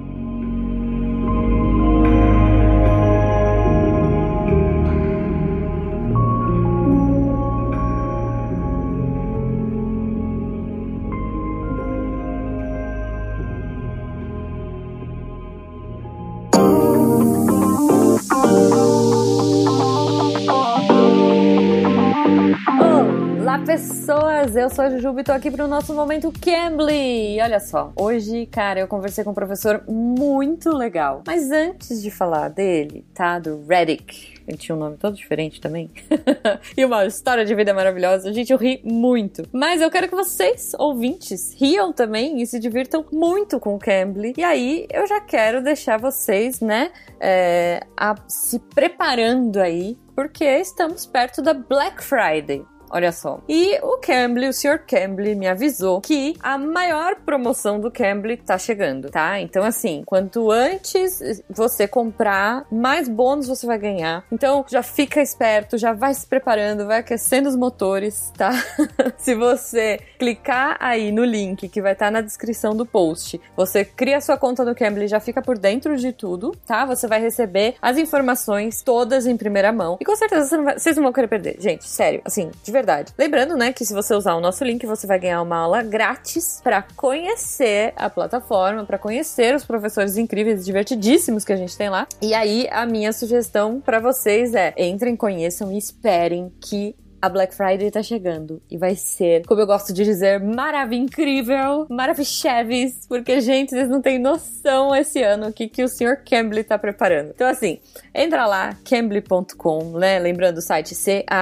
Pessoas! Eu sou a Jujuba e tô aqui pro nosso momento Cambly. Olha só, hoje, cara, eu conversei com um professor muito legal. Mas antes de falar dele, tá? Do Reddick. Ele tinha um nome todo diferente também. e uma história de vida maravilhosa. Gente, eu ri muito. Mas eu quero que vocês, ouvintes, riam também e se divirtam muito com o Cambly. E aí, eu já quero deixar vocês, né, é, a, se preparando aí porque estamos perto da Black Friday. Olha só. E o Cambly, o Sr. Cambly, me avisou que a maior promoção do Cambly tá chegando, tá? Então, assim, quanto antes você comprar, mais bônus você vai ganhar. Então, já fica esperto, já vai se preparando, vai aquecendo os motores, tá? se você clicar aí no link que vai estar tá na descrição do post, você cria sua conta no Cambly, já fica por dentro de tudo, tá? Você vai receber as informações todas em primeira mão. E com certeza não vai, vocês não vão querer perder. Gente, sério, assim, de verdade. Lembrando, né, que se você usar o nosso link, você vai ganhar uma aula grátis para conhecer a plataforma, para conhecer os professores incríveis, divertidíssimos que a gente tem lá. E aí, a minha sugestão para vocês é: entrem, conheçam e esperem que a Black Friday tá chegando e vai ser, como eu gosto de dizer, maravilha incrível, maravilheves, porque, gente, vocês não têm noção esse ano o que, que o Sr. Cambly tá preparando. Então, assim, entra lá, cambly.com, né? Lembrando o site C-A-M-B-L-Y.com.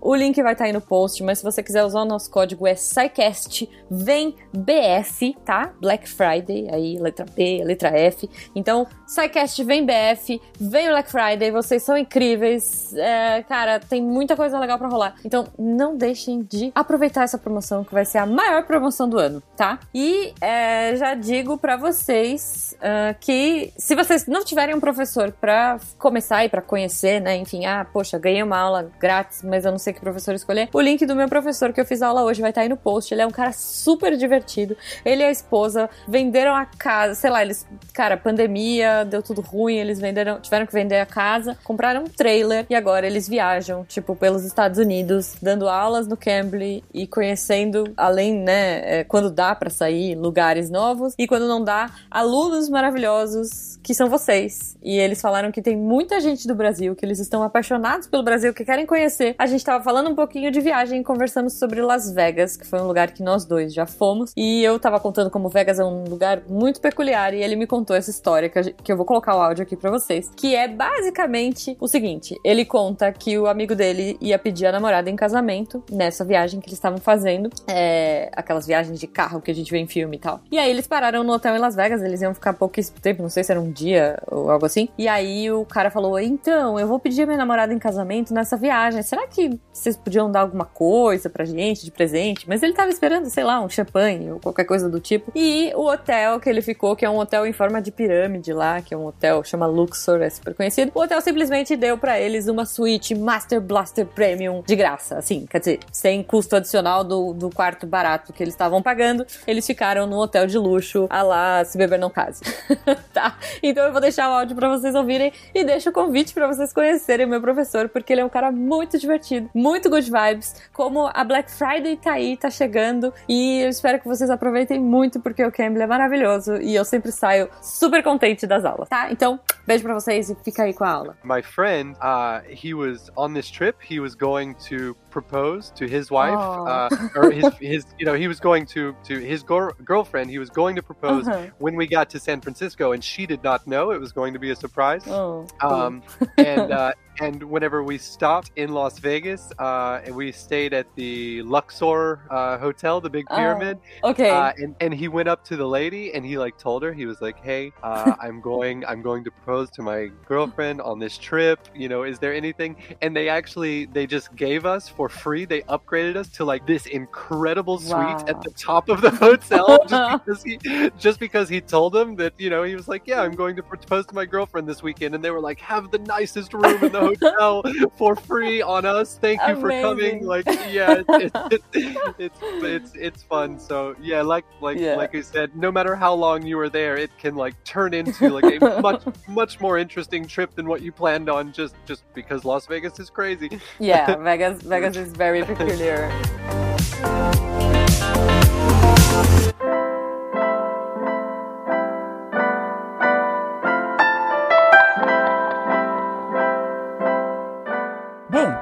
O link vai estar tá aí no post, mas se você quiser usar o nosso código é SciCast, vem BF, tá? Black Friday, aí letra B, letra F. Então, SciCast vem BF, vem Black Friday, vocês são incríveis. É, cara, tem muita coisa legal para rolar. Então, não deixem de aproveitar essa promoção, que vai ser a maior promoção do ano, tá? E é, já digo para vocês uh, que se vocês não tiverem um professor para começar e para conhecer, né? Enfim, ah, poxa, ganhei uma aula grátis, mas eu não sei que professor escolher. O link do meu professor que eu fiz aula hoje vai estar tá aí no post. Ele é um cara super divertido. Ele e a esposa venderam a casa, sei lá, eles, cara, pandemia, deu tudo ruim, eles venderam, tiveram que vender a casa, compraram um trailer e agora eles viajam, tipo, pelos Estados Unidos, dando aulas no Cambly e conhecendo, além, né, é, quando dá para sair, lugares novos e quando não dá, alunos maravilhosos que são vocês. E eles falaram que tem muita gente do Brasil, que eles estão apaixonados pelo Brasil, que querem conhecer. A gente tava falando um pouquinho de viagem e conversamos sobre Las Vegas, que foi um lugar que nós dois já fomos. E eu tava contando como Vegas é um lugar muito peculiar e ele me contou essa história que, que eu vou colocar o áudio aqui para vocês, que é basicamente o seguinte: ele conta que o amigo dele ia pedir a namorada em casamento nessa viagem que eles estavam fazendo, é, aquelas viagens de carro que a gente vê em filme e tal. E aí eles pararam no hotel em Las Vegas, eles iam ficar pouquíssimo tempo, não sei se era um dia ou algo assim. E aí o cara falou: Então, eu vou pedir a minha namorada em casamento nessa viagem. Será que vocês podiam dar alguma coisa pra gente de presente? Mas ele tava esperando, sei lá, um champanhe ou qualquer coisa do tipo. E o hotel que ele ficou, que é um hotel em forma de pirâmide lá, que é um hotel chama Luxor, é super conhecido. O hotel simplesmente deu para eles uma suíte Master Blaster Premium de graça, assim, quer dizer, sem custo adicional do, do quarto barato que eles estavam pagando. Eles ficaram num hotel de luxo, a lá, se beber não case. tá? Então eu vou deixar o áudio para vocês ouvirem e deixo o convite para vocês conhecerem o meu professor, porque ele é um cara muito divertido, muito good vibes. Como a Black Friday tá aí, tá chegando, e eu espero que vocês aproveitem muito, porque o Cambly é maravilhoso e eu sempre saio super contente das aulas, tá? Então, beijo pra vocês e fica aí com a aula. My friend, uh, he was on this trip, he was going to propose to his wife, uh, or his, his, you know, he was going to to his gor- girlfriend. He was going to propose Uh-huh. when we got to San Francisco, and she did not know it was going to be a surprise. Oh. Um, and uh, and whenever we stopped in Las Vegas, uh, and we stayed at the Luxor uh, Hotel, the big Oh, pyramid. okay. Uh, and, and he went up to the lady and he like told her he was like, "Hey, uh, I'm going I'm going to propose to my girlfriend on this trip. You know, is there anything?" And they actually they just gave us for free. They upgraded us to like this incredible suite at the top of the hotel just because he just because he told them that you know he was like, "Yeah, I'm going to propose to my girlfriend this weekend," and they were like, "Have the nicest room in the hotel for free on us. Thank you for coming." Like, yeah, it's it's, it's it's it's fun. So yeah, like like Yeah. like I said, no matter how long you are there, it can like turn into like a much much more interesting trip than what you planned on just just because Las Vegas is crazy. Yeah, Vegas, Vegas is very peculiar.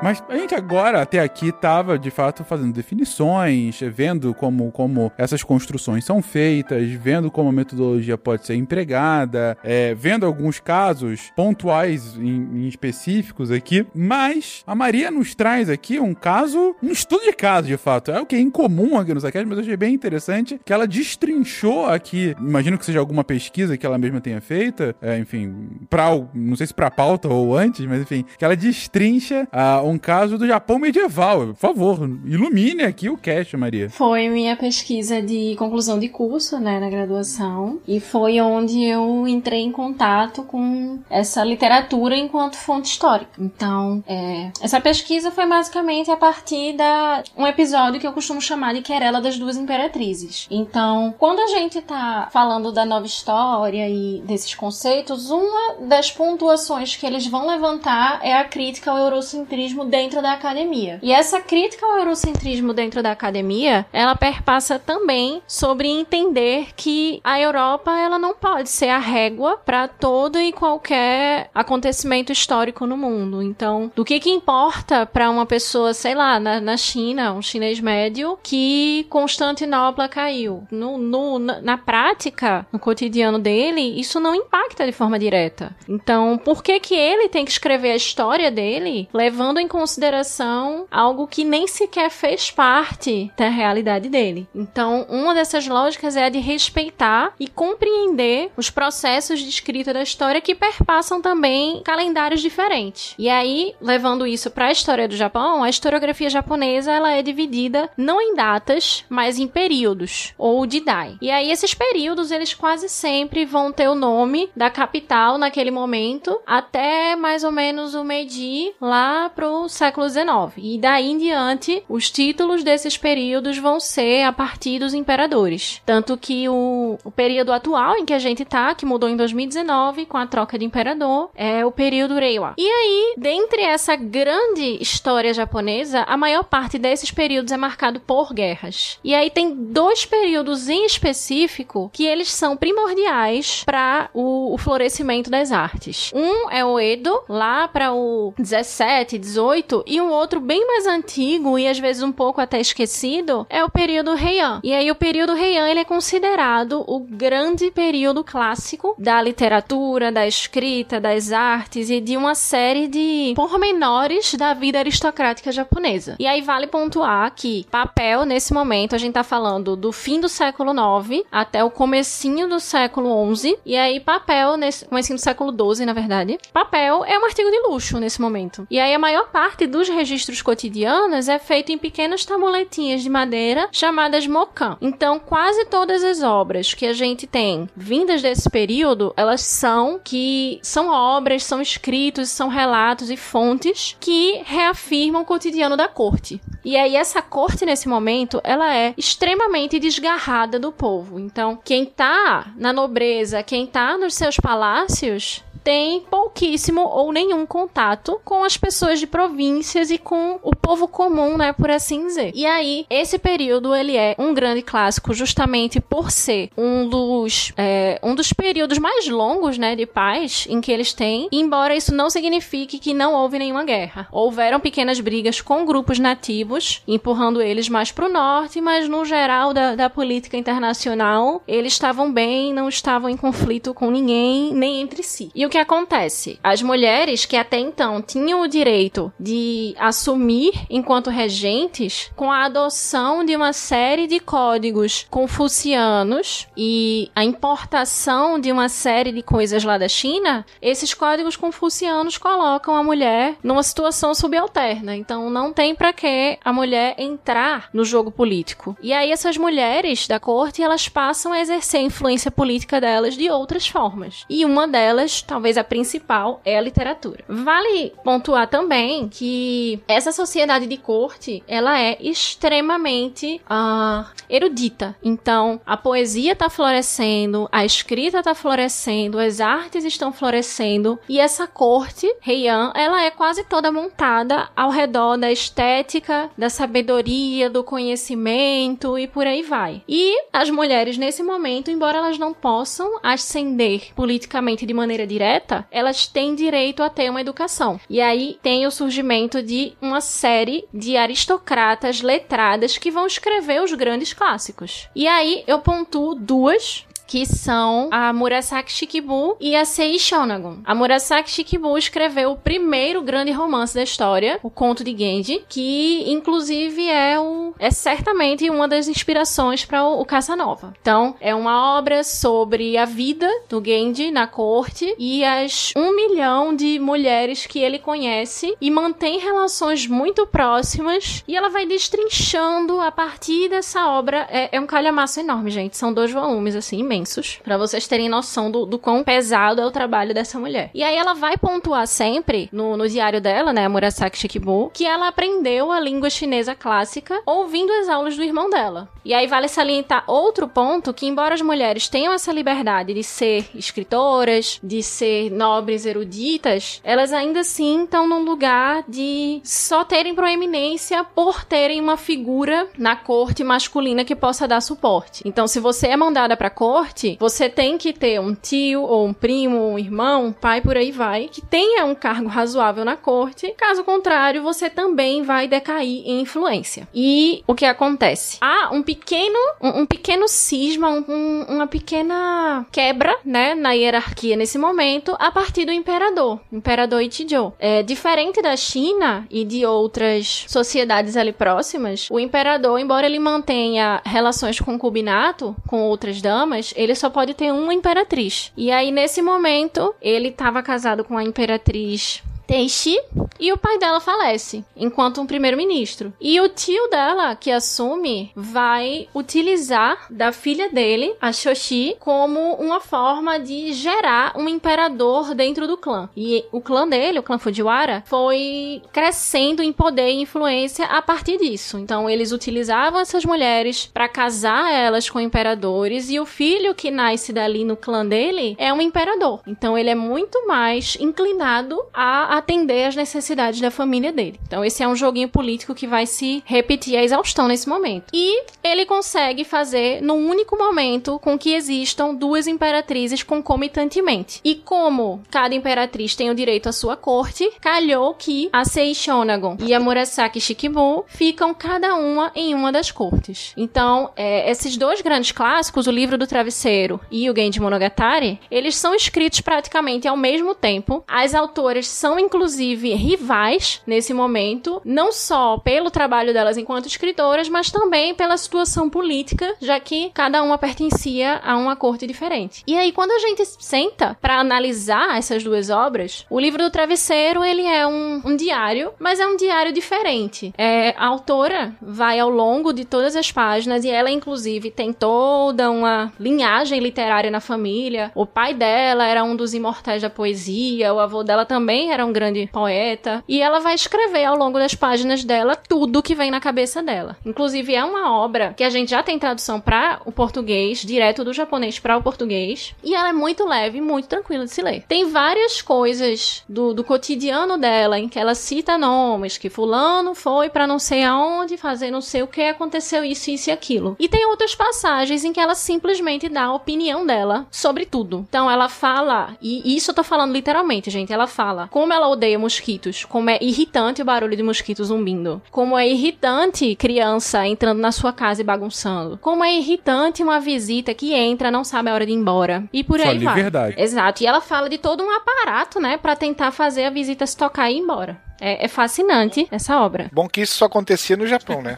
mas a gente agora, até aqui, tava de fato fazendo definições, vendo como, como essas construções são feitas, vendo como a metodologia pode ser empregada, é, vendo alguns casos pontuais em, em específicos aqui, mas a Maria nos traz aqui um caso, um estudo de caso, de fato. É o que é incomum aqui no Saquete, mas eu achei bem interessante que ela destrinchou aqui, imagino que seja alguma pesquisa que ela mesma tenha feita, é, enfim, pra, não sei se pra pauta ou antes, mas enfim, que ela destrincha uh, um caso do Japão medieval. Por favor, ilumine aqui o cast, Maria. Foi minha pesquisa de conclusão de curso, né, na graduação, e foi onde eu entrei em contato com essa literatura enquanto fonte histórica. Então, é, essa pesquisa foi basicamente a partir da um episódio que eu costumo chamar de Querela das Duas Imperatrizes. Então, quando a gente tá falando da nova história e desses conceitos, uma das pontuações que eles vão levantar é a crítica ao eurocentrismo dentro da academia. E essa crítica ao eurocentrismo dentro da academia, ela perpassa também sobre entender que a Europa ela não pode ser a régua para todo e qualquer acontecimento histórico no mundo. Então, do que que importa para uma pessoa, sei lá, na, na, China, um chinês médio, que Constantinopla caiu? No, no, na prática, no cotidiano dele, isso não impacta de forma direta. Então, por que que ele tem que escrever a história dele levando em consideração algo que nem sequer fez parte da realidade dele? Então, uma dessas lógicas é a de respeitar e compreender os processos de escrita da história que perpassam também calendários diferentes. E aí, levando isso para a história do Japão, a historiografia japonesa ela é dividida não em datas, mas em períodos ou de dai. E aí esses períodos eles quase sempre vão ter o nome da capital naquele momento até mais ou menos o Meiji lá pro século XIX. E daí em diante, os títulos desses períodos vão ser a partir dos imperadores. Tanto que o, o período atual em que a gente tá, que mudou em 2019 com a troca de imperador, é o período Reiwa. E aí, dentre essa grande história japonesa, a maior parte desses períodos é marcado por guerras. E aí tem dois períodos em específico que eles são primordiais para o, o, florescimento das artes. Um é o Edo, lá para o 17, 18, e um outro bem mais antigo e às vezes um pouco até esquecido é o período Heian. E aí o período Heian ele é considerado o grande período clássico da literatura, da escrita, das artes e de uma série de pormenores da vida aristocrática japonesa. E aí vale pontuar que papel nesse momento a gente tá falando do fim do século 9 até o comecinho do século 11 e aí papel nesse comecinho do século 12, na verdade. Papel é um artigo de luxo nesse momento. E aí a maior parte dos registros cotidianos é feito em pequenas tabuletinhas de madeira chamadas mokan. Então, quase todas as obras que a gente tem vindas desse período, elas são que são obras, são escritos, são relatos e fontes que reafirmam o cotidiano da corte. E aí essa corte nesse momento, ela é extremamente desgarrada do povo. Então, quem tá na nobreza, quem tá nos seus palácios, tem pouquíssimo ou nenhum contato com as pessoas de províncias e com o povo comum, né, por assim dizer. E aí, esse período ele é um grande clássico justamente por ser um dos é, um dos períodos mais longos, né, de paz em que eles têm. Embora isso não signifique que não houve nenhuma guerra, houveram pequenas brigas com grupos nativos, empurrando eles mais para o norte, mas no geral da, da política internacional eles estavam bem, não estavam em conflito com ninguém nem entre si. E o que acontece? As mulheres que até então tinham o direito de assumir enquanto regentes, com a adoção de uma série de códigos confucianos e a importação de uma série de coisas lá da China, esses códigos confucianos colocam a mulher numa situação subalterna. Então não tem para que a mulher entrar no jogo político. E aí essas mulheres da corte, elas passam a exercer a influência política delas de outras formas. E uma delas, talvez talvez a principal, é a literatura. Vale pontuar também que essa sociedade de corte, ela é extremamente uh, erudita. Então, a poesia está florescendo, a escrita está florescendo, as artes estão florescendo e essa corte, Heian, ela é quase toda montada ao redor da estética, da sabedoria, do conhecimento e por aí vai. E as mulheres nesse momento, embora elas não possam ascender politicamente de maneira direta, direta, elas têm direito a ter uma educação. E aí tem o surgimento de uma série de aristocratas letradas que vão escrever os grandes clássicos. E aí eu pontuo duas que são a Murasaki Shikibu e a Sei Shonagon. A Murasaki Shikibu escreveu o primeiro grande romance da história, o Conto de Genji, que inclusive é o é certamente uma das inspirações para o, o Casanova. Então, é uma obra sobre a vida do Genji na corte e as um milhão de mulheres que ele conhece e mantém relações muito próximas e ela vai destrinchando a partir dessa obra. É, é um calhamaço enorme, gente. São dois volumes, assim, imensos para vocês terem noção do, do quão pesado é o trabalho dessa mulher. E aí ela vai pontuar sempre no, no diário dela, né, Murasaki Shikibu, que ela aprendeu a língua chinesa clássica ouvindo as aulas do irmão dela. E aí vale salientar outro ponto que embora as mulheres tenham essa liberdade de ser escritoras, de ser nobres eruditas, elas ainda assim estão num lugar de só terem proeminência por terem uma figura na corte masculina que possa dar suporte. Então, se você é mandada pra corte, você tem que ter um tio, ou um primo, ou um irmão, um pai, por aí vai, que tenha um cargo razoável na corte. Caso contrário, você também vai decair em influência. E o que acontece? Há um pequeno, um, um pequeno cisma, um, uma pequena quebra, né, na hierarquia nesse momento, a partir do imperador, imperador Ichijou. É diferente da China e de outras sociedades ali próximas, o imperador, embora ele mantenha relações concubinato com outras damas, ele só pode ter uma imperatriz. E aí, nesse momento, ele estava casado com a imperatriz Teishi e o pai dela falece enquanto um primeiro-ministro. E o tio dela, que assume, vai utilizar da filha dele, a Shoshi, como uma forma de gerar um imperador dentro do clã. E o clã dele, o clã Fujiwara, foi crescendo em poder e influência a partir disso. Então eles utilizavam essas mulheres para casar elas com imperadores e o filho que nasce dali no clã dele é um imperador. Então ele é muito mais inclinado a atender às necessidades da família dele. Então esse é um joguinho político que vai se repetir a exaustão nesse momento. E ele consegue fazer num único momento com que existam duas imperatrizes concomitantemente. E como cada imperatriz tem o direito à sua corte, calhou que a Sei Shonagon e a Murasaki Shikibu ficam cada uma em uma das cortes. Então, é, esses dois grandes clássicos, o Livro do Travesseiro e o Genji Monogatari, eles são escritos praticamente ao mesmo tempo. As autoras são inclusive rivais nesse momento, não só pelo trabalho delas enquanto escritoras, mas também pela situação política, já que cada uma pertencia a uma corte diferente. E aí, quando a gente senta para analisar essas duas obras, o livro do Travesseiro ele é um, um diário, mas é um diário diferente. É, a autora vai ao longo de todas as páginas e ela, inclusive, tem toda uma linhagem literária na família. O pai dela era um dos imortais da poesia, o avô dela também era um grande poeta. E ela vai escrever ao longo das páginas dela tudo que vem na cabeça dela. Inclusive, é uma obra que a gente já tem tradução para o português, direto do japonês para o português. E ela é muito leve muito tranquila de se ler. Tem várias coisas do, do cotidiano dela em que ela cita nomes, que fulano foi para não sei aonde fazer não sei o que, aconteceu isso, isso e aquilo. E tem outras passagens em que ela simplesmente dá a opinião dela sobre tudo. Então ela fala, e isso eu tô falando literalmente, gente, ela fala como ela odeia mosquitos, como é irritante o barulho de mosquitos zumbindo, como é irritante criança entrando na sua casa e bagunçando, como é irritante uma visita que entra, não sabe a hora de ir embora, e por Só aí vai. liberdade. Exato, e ela fala de todo um aparato, né, Pra tentar fazer a visita se tocar e ir embora. É, é fascinante essa obra. Bom que isso só acontecia no Japão, né?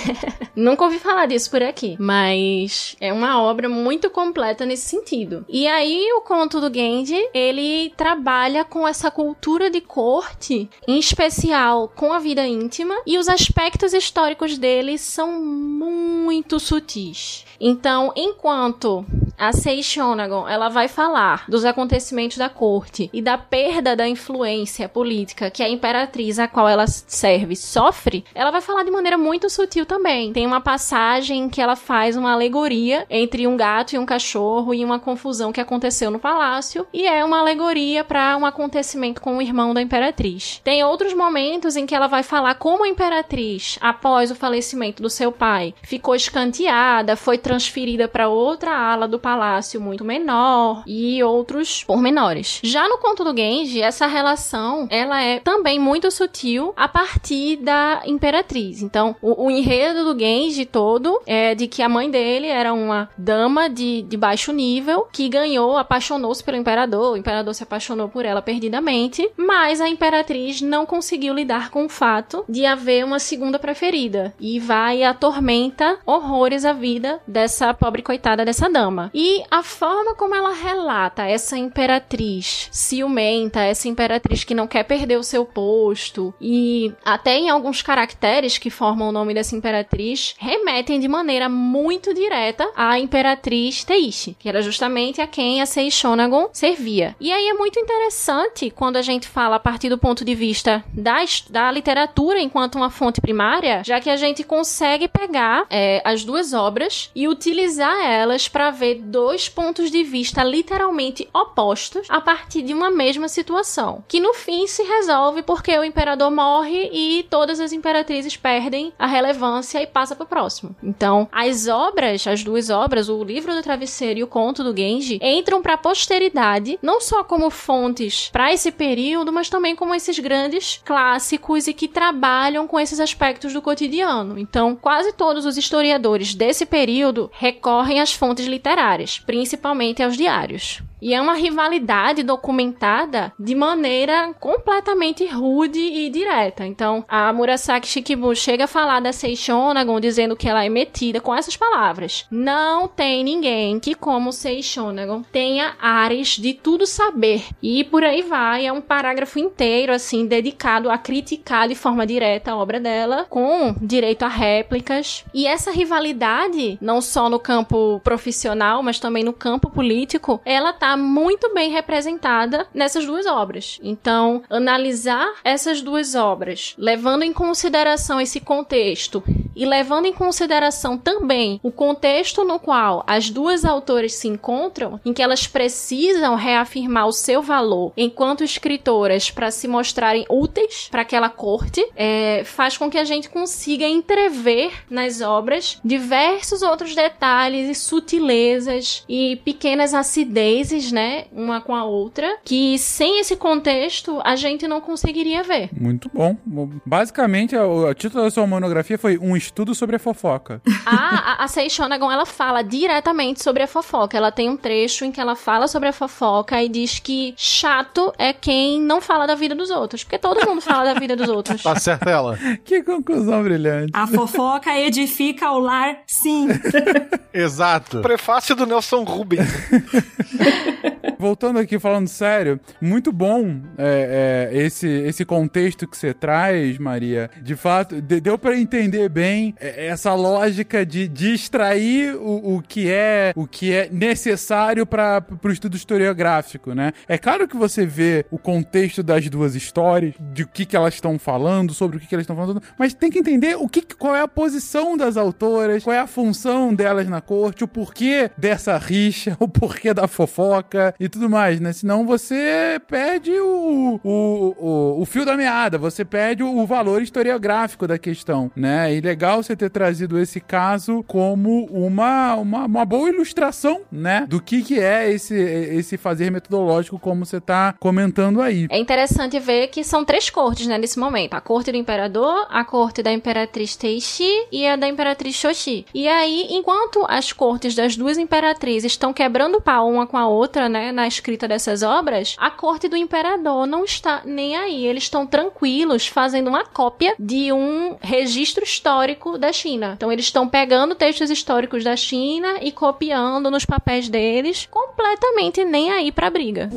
Nunca ouvi falar disso por aqui, mas é uma obra muito completa nesse sentido. E aí o conto do Genji, ele trabalha com essa cultura de corte, em especial com a vida íntima, e os aspectos históricos dele são muito sutis. Então, enquanto a Sei Shonagon, ela vai falar dos acontecimentos da corte e da perda da influência política que a imperatriz a qual ela serve sofre, ela vai falar de maneira muito sutil também. Tem uma passagem que ela faz uma alegoria entre um gato e um cachorro e uma confusão que aconteceu no palácio e é uma alegoria para um acontecimento com o irmão da imperatriz. Tem outros momentos em que ela vai falar como a imperatriz, após o falecimento do seu pai, ficou escanteada, foi transferida para outra ala do palácio muito menor e outros pormenores. Já no conto do Genji, essa relação ela é também muito sutil a partir da imperatriz. Então, o, o enredo do Genji todo é de que a mãe dele era uma dama de, de baixo nível que ganhou, apaixonou-se pelo imperador, o imperador se apaixonou por ela perdidamente, mas a imperatriz não conseguiu lidar com o fato de haver uma segunda preferida e vai e atormenta horrores a vida dessa pobre coitada dessa dama. E a forma como ela relata essa imperatriz ciumenta, essa imperatriz que não quer perder o seu posto e até em alguns caracteres que formam o nome dessa imperatriz remetem de maneira muito direta à imperatriz Teishi, que era justamente a quem a Seishonagon servia. E aí é muito interessante quando a gente fala a partir do ponto de vista da, da literatura enquanto uma fonte primária, já que a gente consegue pegar é, as duas obras e utilizar elas para ver dois pontos de vista literalmente opostos a partir de uma mesma situação, que no fim se resolve porque o imperador morre e todas as imperatrizes perdem a relevância e passa para o próximo. Então, as obras, as duas obras, o livro do travesseiro e o conto do Genji, entram para a posteridade não só como fontes para esse período, mas também como esses grandes clássicos e que trabalham com esses aspectos do cotidiano. Então, quase todos os historiadores desse período recorrem às fontes literárias, principalmente aos diários. E é uma rivalidade documentada de maneira completamente rude e direta. Então, a Murasaki Shikibu chega a falar da Seishonagon dizendo que ela é metida com essas palavras. Não tem ninguém que, como Seishonagon, tenha ares de tudo saber. E por aí vai, é um parágrafo inteiro, assim, dedicado a criticar de forma direta a obra dela, com direito a réplicas. E essa rivalidade, não só no campo profissional, mas também no campo político, ela tá muito bem representada nessas duas obras. Então, analisar essas duas obras, levando em consideração esse contexto e levando em consideração também o contexto no qual as duas autoras se encontram, em que elas precisam reafirmar o seu valor enquanto escritoras para se mostrarem úteis para aquela corte, é, faz com que a gente consiga entrever nas obras diversos outros detalhes e sutilezas e pequenas acidezes, né, uma com a outra, que sem esse contexto a gente não conseguiria ver. Muito bom. Basicamente, o, título da sua monografia foi Um Estudo sobre a Fofoca. a, a, a Seishonagon, ela fala diretamente sobre a fofoca. Ela tem um trecho em que ela fala sobre a fofoca e diz que chato é quem não fala da vida dos outros. Porque todo mundo fala da vida dos outros. Tá certa ela. que conclusão brilhante. A fofoca edifica o lar, sim. Exato. Prefácio do Nelson Rubens. Voltando aqui, falando sério, muito bom é, é, esse, esse contexto que você traz, Maria. De fato, de, deu para entender bem essa lógica de, extrair o, o, que é o que é necessário para o estudo historiográfico, né? É claro que você vê o contexto das duas histórias, de o que, que elas estão falando, sobre o que, que elas estão falando, mas tem que entender o que, qual é a posição das autoras, qual é a função delas na corte, o porquê dessa rixa, o porquê da fofoca e tudo mais, né? Senão você perde o, o, o, o fio da meada, você perde o, valor historiográfico da questão, né? E legal você ter trazido esse caso como uma, uma, uma boa ilustração, né? Do que, que é esse, esse fazer metodológico, como você tá comentando aí. É interessante ver que são três cortes, né, nesse momento. A corte do imperador, a corte da imperatriz Teishi e a da imperatriz Shoshi. E aí, enquanto as cortes das duas imperatrizes estão quebrando pau uma com a outra, né, na escrita dessas obras, a corte do imperador não está nem aí. Eles estão tranquilos fazendo uma cópia de um registro histórico da China. Então eles estão pegando textos históricos da China e copiando nos papéis deles, completamente nem aí pra briga.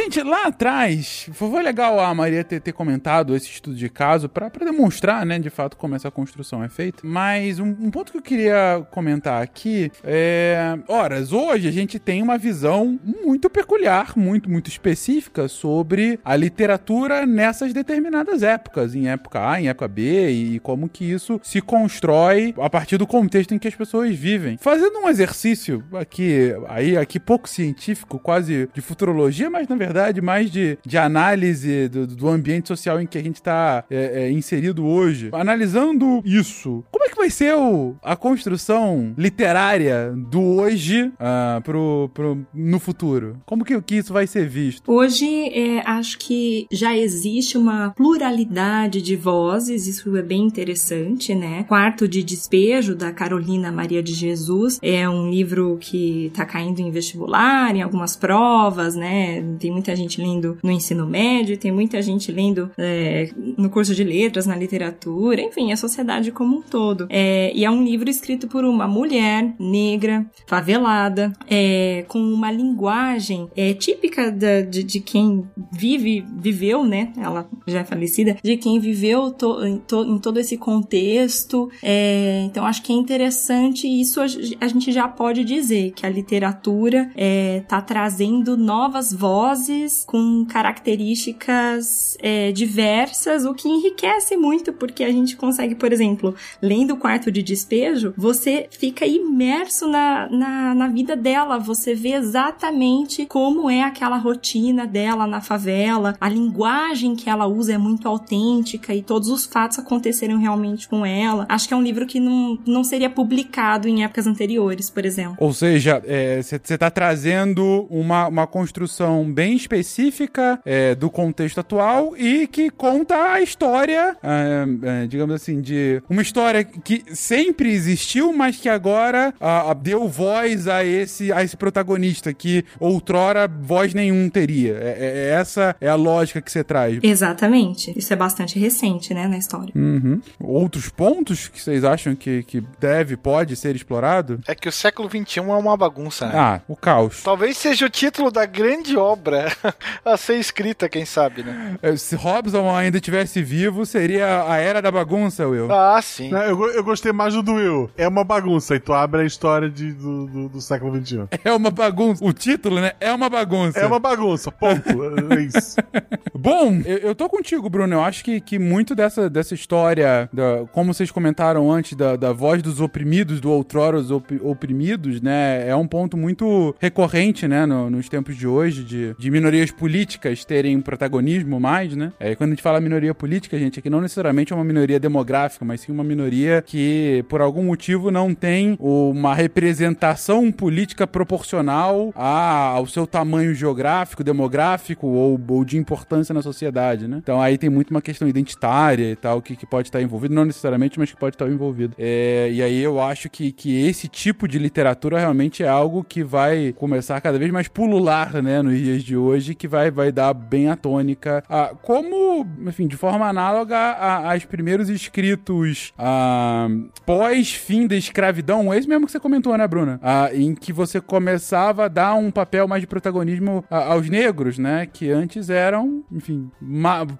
Gente, lá atrás, foi legal a Maria ter, ter comentado esse estudo de caso para demonstrar, né, de fato, como essa construção é feita. Mas um, um, ponto que eu queria comentar aqui é. Horas, hoje a gente tem uma visão muito peculiar, muito, muito específica sobre a literatura nessas determinadas épocas, em época A, em época B, e como que isso se constrói a partir do contexto em que as pessoas vivem. Fazendo um exercício aqui, aí, aqui pouco científico, quase de futurologia, mas na verdade verdade, mais de, de análise do, do ambiente social em que a gente está é, é, inserido hoje. Analisando isso, como é que vai ser o, a construção literária do hoje uh, pro, pro, no futuro? Como que, que isso vai ser visto? Hoje, é, acho que já existe uma pluralidade de vozes, isso é bem interessante, né? Quarto de Despejo, da Carolina Maria de Jesus, é um livro que tá caindo em vestibular, em algumas provas, né? Tem muita gente lendo no ensino médio, tem muita gente lendo é, no curso de letras, na literatura, enfim, a sociedade como um todo. É, e é um livro escrito por uma mulher negra, favelada, é, com uma linguagem é, típica da, de, de, quem vive, viveu, né? Ela já é falecida, de quem viveu to, em, to, em, todo esse contexto. É, então, acho que é interessante isso a, a, gente já pode dizer que a literatura está é, trazendo novas vozes com características é, diversas, o que enriquece muito, porque a gente consegue, por exemplo, lendo o quarto de despejo, você fica imerso na, na, na vida dela, você vê exatamente como é aquela rotina dela na favela, a linguagem que ela usa é muito autêntica e todos os fatos aconteceram realmente com ela. Acho que é um livro que não, não seria publicado em épocas anteriores, por exemplo. Ou seja, você é, está trazendo uma, uma construção bem específica é, do contexto atual e que conta a história, é, é digamos assim, de uma história que sempre existiu, mas que agora a, a, deu voz a esse, a esse protagonista que outrora voz nenhum teria. É, é, é essa é a lógica que você traz. Exatamente. Isso é bastante recente, né, na história. Uhum. Outros pontos que vocês acham que, que deve, pode ser explorado? É que o século XXI é uma bagunça, né? Ah, o caos. Talvez seja o título da grande obra a ser escrita, quem sabe, né? É, se Robson ainda tivesse vivo, seria a era da bagunça, Will. Ah, sim. Não, eu, eu gostei mais do do Will. É uma bagunça. E tu abre a história de, do, do, do século XXI. É uma bagunça. O título, né? É uma bagunça. É uma bagunça. Ponto. é isso. Bom, eu, eu, tô contigo, Bruno. Eu acho que, que muito dessa, dessa história, da, como vocês comentaram antes, da, da voz dos oprimidos, do outrora os op, oprimidos, né? É um ponto muito recorrente, né? No, nos tempos de hoje, de, de minorias políticas terem protagonismo mais, né? É, quando a gente fala minoria política, gente, aqui não necessariamente é uma minoria demográfica, mas sim uma minoria que, por algum motivo, não tem uma representação política proporcional a, ao seu tamanho geográfico, demográfico ou, ou de importância na sociedade, né? Então aí tem muito uma questão identitária e tal, que, que pode estar envolvido, não necessariamente, mas que pode estar envolvido. É, e aí eu acho que, que esse tipo de literatura realmente é algo que vai começar cada vez mais pulular, né, nos dias de hoje, que vai, vai dar bem a tônica. Ah, como, enfim, de forma análoga aos primeiros escritos ah, pós-fim da escravidão, esse mesmo que você comentou, né, Bruna? Ah, em que você começava a dar um papel mais de protagonismo ah, aos negros, né? Que antes eram, enfim,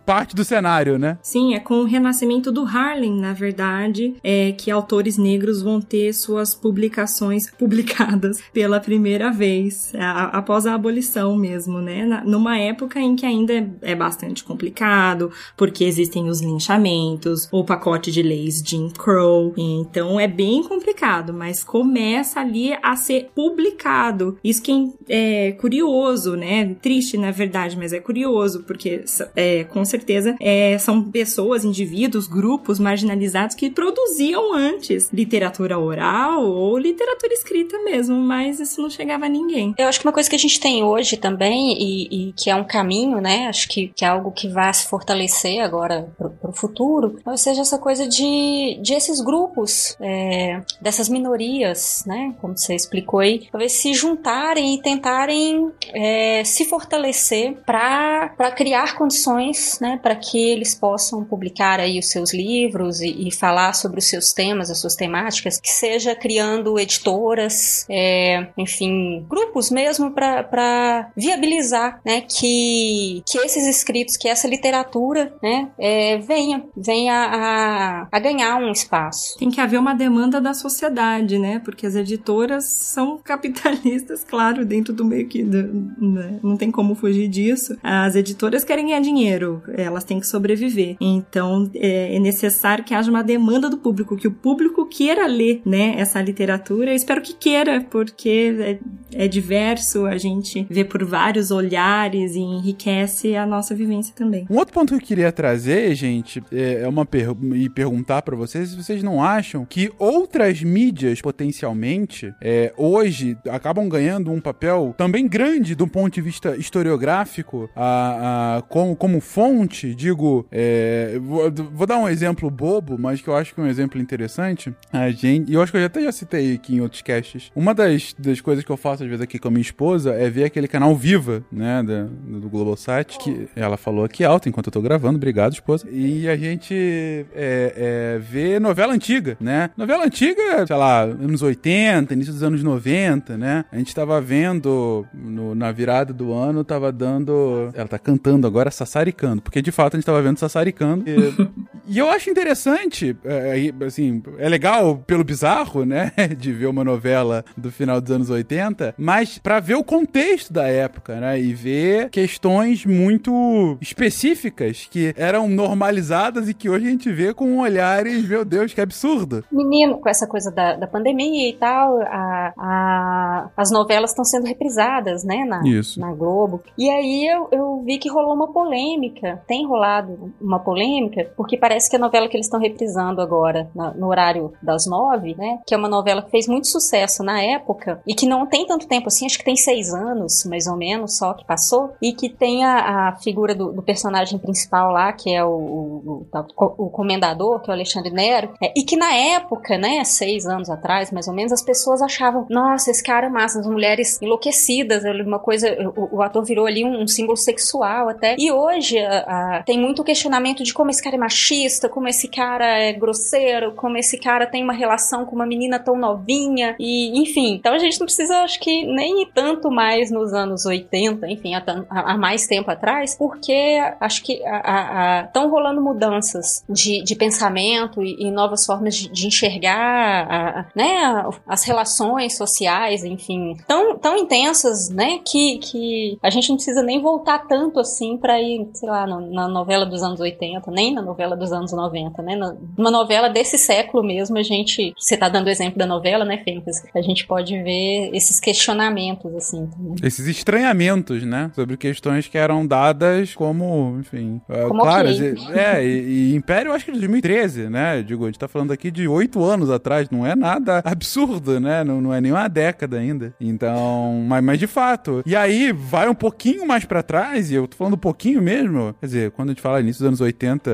parte do cenário, né? Sim, é com o renascimento do Harlem, na verdade, é que autores negros vão ter suas publicações publicadas pela primeira vez, a, após a abolição mesmo, né? Na, numa época em que ainda é, é bastante complicado, porque existem os linchamentos, o pacote de leis Jim Crow, então é bem complicado, mas começa ali a ser publicado. Isso que é curioso, né? Triste, na verdade, mas é curioso, porque é, com certeza é, são pessoas, indivíduos, grupos marginalizados que produziam antes literatura oral ou literatura escrita mesmo, mas isso não chegava a ninguém. Eu acho que uma coisa que a gente tem hoje também, e, e que é um caminho, né? Acho que, que é algo que vai se fortalecer agora pro, pro futuro, ou seja, essa coisa de, de esses grupos, é, dessas minorias, né? Como você explicou aí, talvez se juntarem e tentarem é, se fortalecer para criar condições, né? Para que eles possam publicar aí os seus livros e, e, falar sobre os seus temas, as suas temáticas, que seja criando editoras, é, enfim, grupos mesmo para viabilizar, né? Que, que esses escritos, que essa literatura, né? É, venha, venha a, a ganhar um espaço. Tem que haver uma demanda da sociedade, né? Porque as editoras são capitalistas, claro, dentro do meio que né? não tem como fugir disso. As editoras querem ganhar dinheiro, elas têm que sobreviver. Então é, é necessário que haja uma demanda do público, que o público queira ler, né? Essa literatura. Eu espero que queira, porque é, é diverso. A gente vê por vários olhares e enriquece a nossa vivência também. Um outro ponto que eu queria trazer, gente, é é uma per e perguntar pra vocês se vocês não acham que outras mídias potencialmente é, hoje acabam ganhando um papel também grande do ponto de vista historiográfico, a, a- como, como fonte, digo, é, vou, vou dar um exemplo bobo, mas que eu acho que é um exemplo interessante. A gente, e eu acho que eu até já citei aqui em outros casts. Uma das, das coisas que eu faço às vezes aqui com a minha esposa é ver aquele canal Viva, né, da, do Globosat, que ela falou aqui alto enquanto eu tô gravando, obrigado, esposa. E a gente é, é, vê novela antiga, né? Novela antiga, sei lá, anos 80, início dos anos 90, né? A gente tava vendo no- na virada do ano, tava dando. Ela tá cantando agora, sassaricando, porque de fato a gente tava vendo sassaricando. E, e eu acho interessante, é, assim, é legal pelo bizarro, né? De ver uma novela do final dos anos 80, mas pra ver o contexto da época, né? E ver questões muito específicas que eram normalizadas e que hoje a gente vê com olhares, meu Deus, que absurdo. Menino, com essa coisa da, da pandemia e tal, a- a- as novelas estão sendo reprisadas, né, na, Isso. na Globo. E aí eu, eu vi que rolou uma polêmica, tem rolado uma polêmica, porque parece que a novela que eles estão reprisando agora, na- no horário das nove, né, que é uma novela que fez muito sucesso na época e que não tem tanto tempo assim, acho que tem seis anos, mais ou menos, só que passou, e que tem a, a figura do, do personagem principal lá, que é o, o, o- comendador, que é o Alexandre Nero, é, e que na época, né, seis anos atrás, mais ou menos, as pessoas achavam, nossa, esse cara é massa, as mulheres enlouquecidas, uma coisa, o, o ator virou ali um, um símbolo sexual até. E hoje a- a- tem muito questionamento de como esse cara é machista, como esse cara é grosseiro, como esse cara tem uma relação com uma menina tão novinha, e enfim. Então a gente não precisa, acho que, nem tanto mais nos anos 80, enfim, há, mais tempo atrás, porque acho que estão rolando mudanças de, de pensamento e, e novas formas de, de enxergar a- né, as relações sociais, enfim, tão, tão intensas, né, que, que a gente não precisa nem voltar tanto assim pra ir, sei lá, na, na novela dos anos 80, nem na novela dos anos 90, né, uma novela desse século mesmo, a gente, você tá dando exemplo da novela, né, Fencas, a gente pode ver esses questionamentos, assim, também. Esses estranhamentos, né? Sobre questões que eram dadas como, enfim. é, Como claras. ok. E- É, e, e Império, eu acho que de 2013, né? Digo, a gente tá falando aqui de oito anos atrás, não é nada absurdo, né? Não, não é nem uma década ainda. Então, mas, mas de fato. E aí, vai um pouquinho mais pra trás, e eu tô falando um pouquinho mesmo. Quer dizer, quando a gente fala início dos anos 80,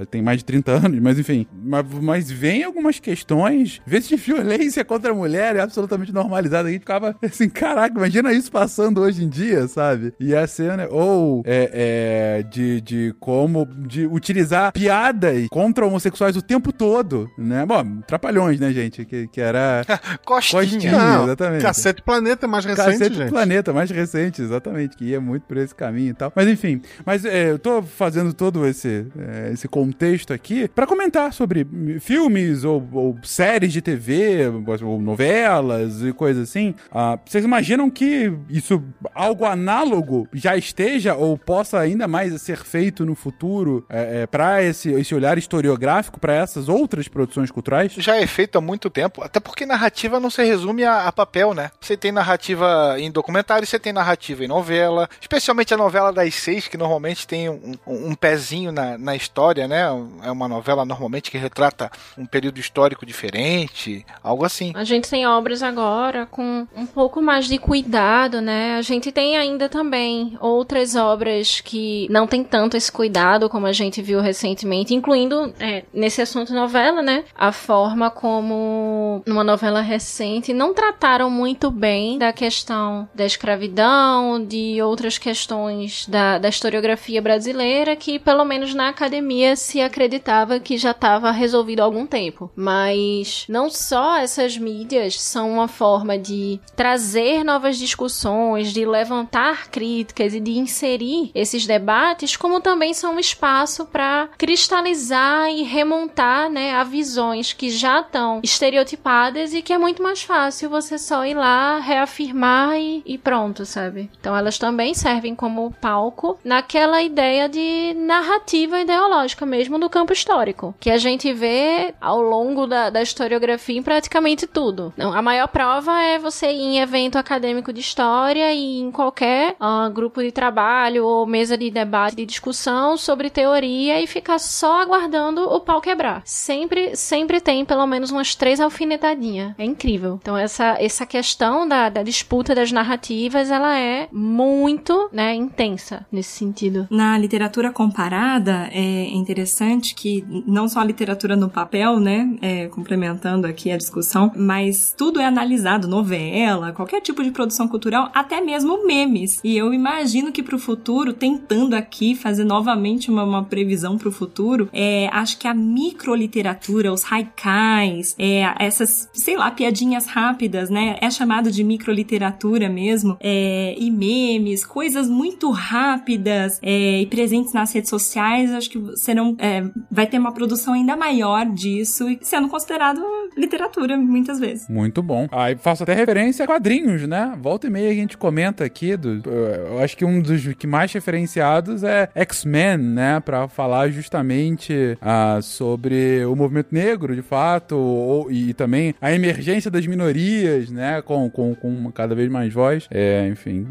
já tem mais de 30 anos, mas enfim. Mas, mas vem algumas questões, vezes de violência contra a mulher é absolutamente normalizada. A gente ficava assim, caraca, imagina isso passando hoje em dia, sabe? E a cena, ou é, é, de, de como de utilizar piadas contra homossexuais o tempo todo, né? Bom, trapalhões, né, gente? Que, que era Costinha. Costinha, Não, exatamente. Cacete Planeta é mais recente, Cacete gente. Planeta, mais recente, exatamente, que ia muito por esse caminho e tal. Mas enfim, mas é, eu tô fazendo todo esse, é, esse contexto aqui pra comentar sobre filmes ou, ou séries de TV, ou novelas e coisas assim. Ah, vocês imaginam que isso, algo análogo, já esteja ou possa ainda mais ser feito no futuro é, é, para esse, esse olhar historiográfico para essas outras produções culturais? já é feito há muito tempo, até porque narrativa não se resume a, a papel, né? Você tem narrativa em documentário, você tem narrativa em novela, especialmente a novela das seis, que normalmente tem um, um- um pezinho na, na história, né? É uma novela normalmente que retrata um período histórico diferente, algo assim. A gente tem obras agora com um pouco mais de cuidado, né? A gente tem ainda também outras obras que não tem tanto esse cuidado como a gente viu recentemente, incluindo é, nesse assunto novela, né? A forma como numa novela recente não trataram muito bem da questão da escravidão, de outras questões da, da historiografia brasileira que pelo menos na academia se acreditava que já estava resolvido há algum tempo. Mas não só essas mídias são uma forma de trazer novas discussões, de levantar críticas e de inserir esses debates, como também são um espaço para cristalizar e remontar, né, a visões que já estão estereotipadas e que é muito mais fácil você só ir lá, reafirmar e, e pronto, sabe? Então elas também servem como palco naquela ideia de narrativa ideológica mesmo do campo histórico, que a gente vê ao longo da, da historiografia em praticamente tudo. Não, a maior prova é você ir em evento acadêmico de história e em qualquer qualquer ah, grupo de trabalho ou mesa de debate, de discussão sobre teoria e ficar só aguardando o pau quebrar. Sempre, sempre tem pelo menos umas três alfinetadinhas. É incrível. Então essa, essa questão da, da disputa das narrativas, ela é muito, né, intensa nesse sentido. Na literatura comparada, é interessante que não só a literatura no papel, né, é, complementando aqui a discussão, mas tudo é analisado, novela, qualquer tipo de produção cultural, até mesmo memes. E eu imagino que pro futuro, tentando aqui fazer novamente uma, uma previsão pro futuro, é, acho que a microliteratura, os haikais, é, essas, sei lá, piadinhas rápidas, né, é chamado de microliteratura mesmo, é, e memes, coisas muito rápidas é, e presentes nas redes sociais, acho que serão, é, vai ter uma produção ainda maior disso e sendo considerado literatura muitas vezes. Muito bom. Aí faço até referência a quadrinhos, né? Volta e meia a gente comenta aqui. Eu acho que um dos que mais referenciados é X-Men, né? Pra falar justamente ah, sobre o movimento negro, de fato, ou, e também a emergência das minorias, né? Com, com, com cada vez mais voz. É, enfim,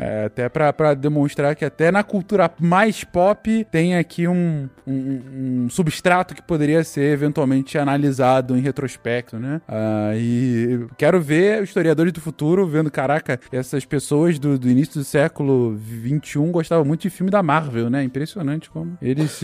é até pra, pra demonstrar que até na cultura mais pop tem aqui um, um, um substrato que poderia ser eventualmente analisado em retrospecto, né? Ah, e quero ver historiadores do futuro vendo, caraca, essas pessoas do, do início do século XXI gostavam muito de filme da Marvel, né? Impressionante como eles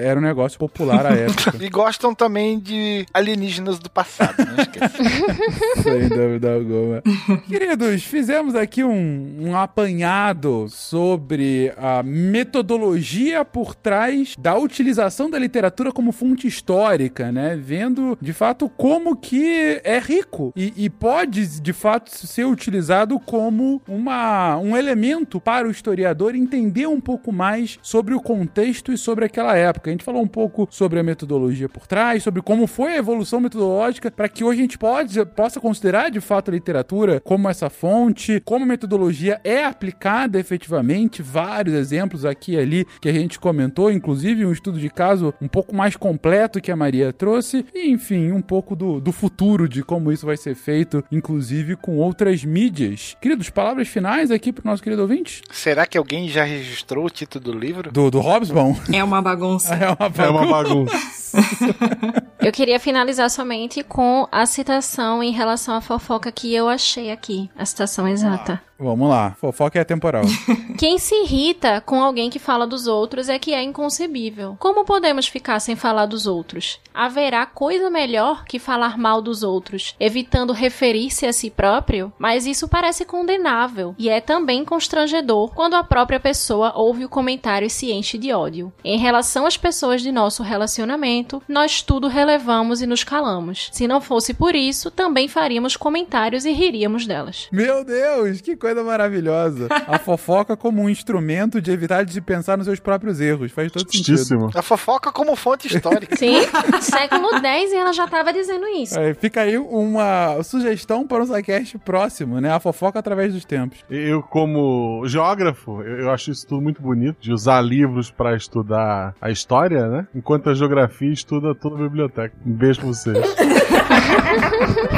era um negócio popular à época. E gostam também de alienígenas do passado, não esqueça. Sem dúvida alguma. Queridos, fizemos aqui um, um apanhado sobre a metodologia por trás da utilização da literatura como fonte histórica, né? Vendo, de fato, como que é rico e, e pode, de fato, ser utilizado como uma, um elemento para o historiador entender um pouco mais sobre o contexto e sobre aquela época. A gente falou um pouco sobre a metodologia por trás, sobre como foi a evolução metodológica para que hoje a gente pode, possa considerar de fato a literatura como essa fonte, como a metodologia é aplicada efetivamente, vários exemplos aqui e ali que a gente comentou, inclusive um estudo de caso um pouco mais completo que a Maria trouxe, e enfim, um pouco do, do futuro de como isso vai ser feito, inclusive com outras mídias. Queridos, palavras finais aqui pro nosso querido ouvinte? Será que alguém já registrou o título do livro? Do, do Hobbesbon? É uma bagunça. É uma É uma bagunça. Eu queria finalizar somente com a citação em relação à fofoca que eu achei aqui. A citação exata. Vamos lá, fofoca é temporal. Quem se irrita com alguém que fala dos outros é que é inconcebível. Como podemos ficar sem falar dos outros? Haverá coisa melhor que falar mal dos outros, evitando referir-se a si próprio? Mas isso parece condenável e é também constrangedor quando a própria pessoa ouve o comentário e se enche de ódio. Em relação às pessoas de nosso relacionamento, nós tudo relevamos e nos calamos. Se não fosse por isso, também faríamos comentários e riríamos delas. Meu Deus, que coisa maravilhosa. A fofoca como um instrumento de evitar de pensar nos seus próprios erros. Faz todo sentido. Justíssimo. A fofoca como fonte histórica. Sim, século X e ela já estava dizendo isso. É, fica aí uma sugestão para um sidecast próximo, né? A fofoca através dos tempos. Eu, como geógrafo, eu, eu acho isso tudo muito bonito, de usar livros pra estudar a história, né? Enquanto a geografia estuda toda a biblioteca. Um beijo pra vocês.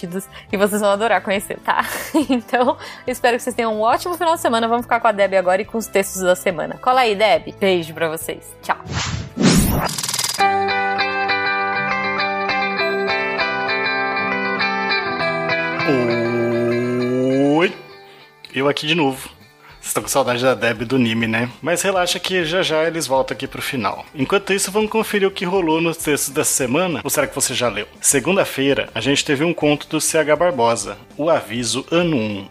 e vocês vão adorar conhecer, tá? então, espero que vocês tenham um ótimo final de semana. Vamos ficar com a Deb agora e com os textos da semana. Cola aí, Deb. Beijo pra vocês. Tchau. Oi, eu aqui de novo. Vocês estão com saudade da Deb e do Nime, né? Mas relaxa que já já eles voltam aqui pro final. Enquanto isso, vamos conferir o que rolou nos textos dessa semana. Ou será que você já leu? Segunda-feira, a gente teve um conto do CH Barbosa, O Aviso Ano 1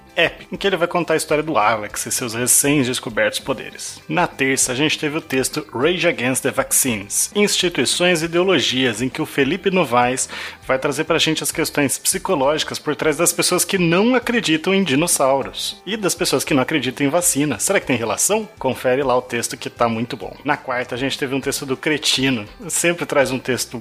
em que ele vai contar a história do Alex e seus recém-descobertos poderes. Na terça, a gente teve o texto Rage Against the Vaccines, Instituições e Ideologias, em que o Felipe Novaes vai trazer pra gente as questões psicológicas por trás das pessoas que não acreditam em dinossauros e das pessoas que não acreditam em vacina. Será que tem relação? Confere lá o texto que tá muito bom. Na quarta, a gente teve um texto do Cretino, sempre traz um texto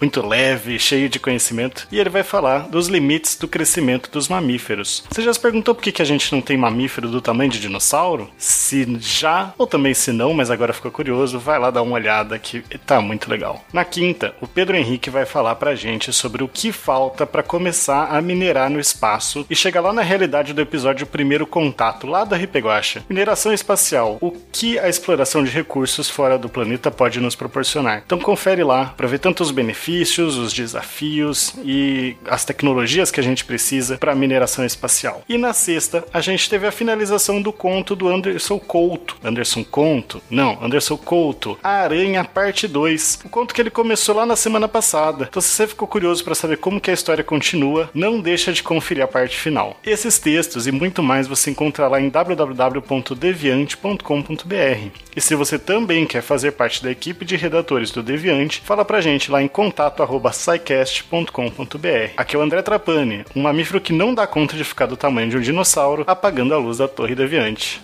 muito leve, cheio de conhecimento, e ele vai falar dos limites do crescimento dos mamíferos. Você já se perguntou por que, que a gente não tem mamífero do tamanho de dinossauro? Se já, ou também se não, mas agora ficou curioso, vai lá dar uma olhada que tá muito legal. Na quinta, o Pedro Henrique vai falar pra gente sobre o que falta para começar a minerar no espaço e chegar lá na realidade do episódio Primeiro Contato, lá da Ripeguacha. Mineração espacial, o que a exploração de recursos fora do planeta pode nos proporcionar. Então confere lá para ver tanto os benefícios benefícios, os desafios e as tecnologias que a gente precisa para a mineração espacial. E na sexta, a gente teve a finalização do conto do Anderson Couto. Anderson Conto? Não, Anderson Couto. A Aranha Parte 2. O conto que ele começou lá na semana passada. Então se você ficou curioso para saber como que a história continua, não deixa de conferir a parte final. Esses textos e muito mais você encontra lá em www.deviante.com.br. E se você também quer fazer parte da equipe de redatores do Deviante, fala pra gente lá em contato@scicast.com.br. Aqui é o André Trapani, um mamífero que não dá conta de ficar do tamanho de um dinossauro apagando a luz da Torre Deviante.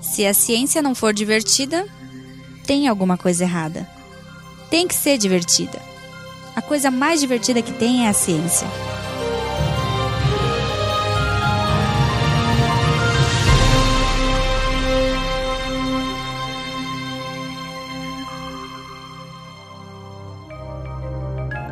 Se a ciência não for divertida, tem alguma coisa errada. Tem que ser divertida. A coisa mais divertida que tem é a ciência.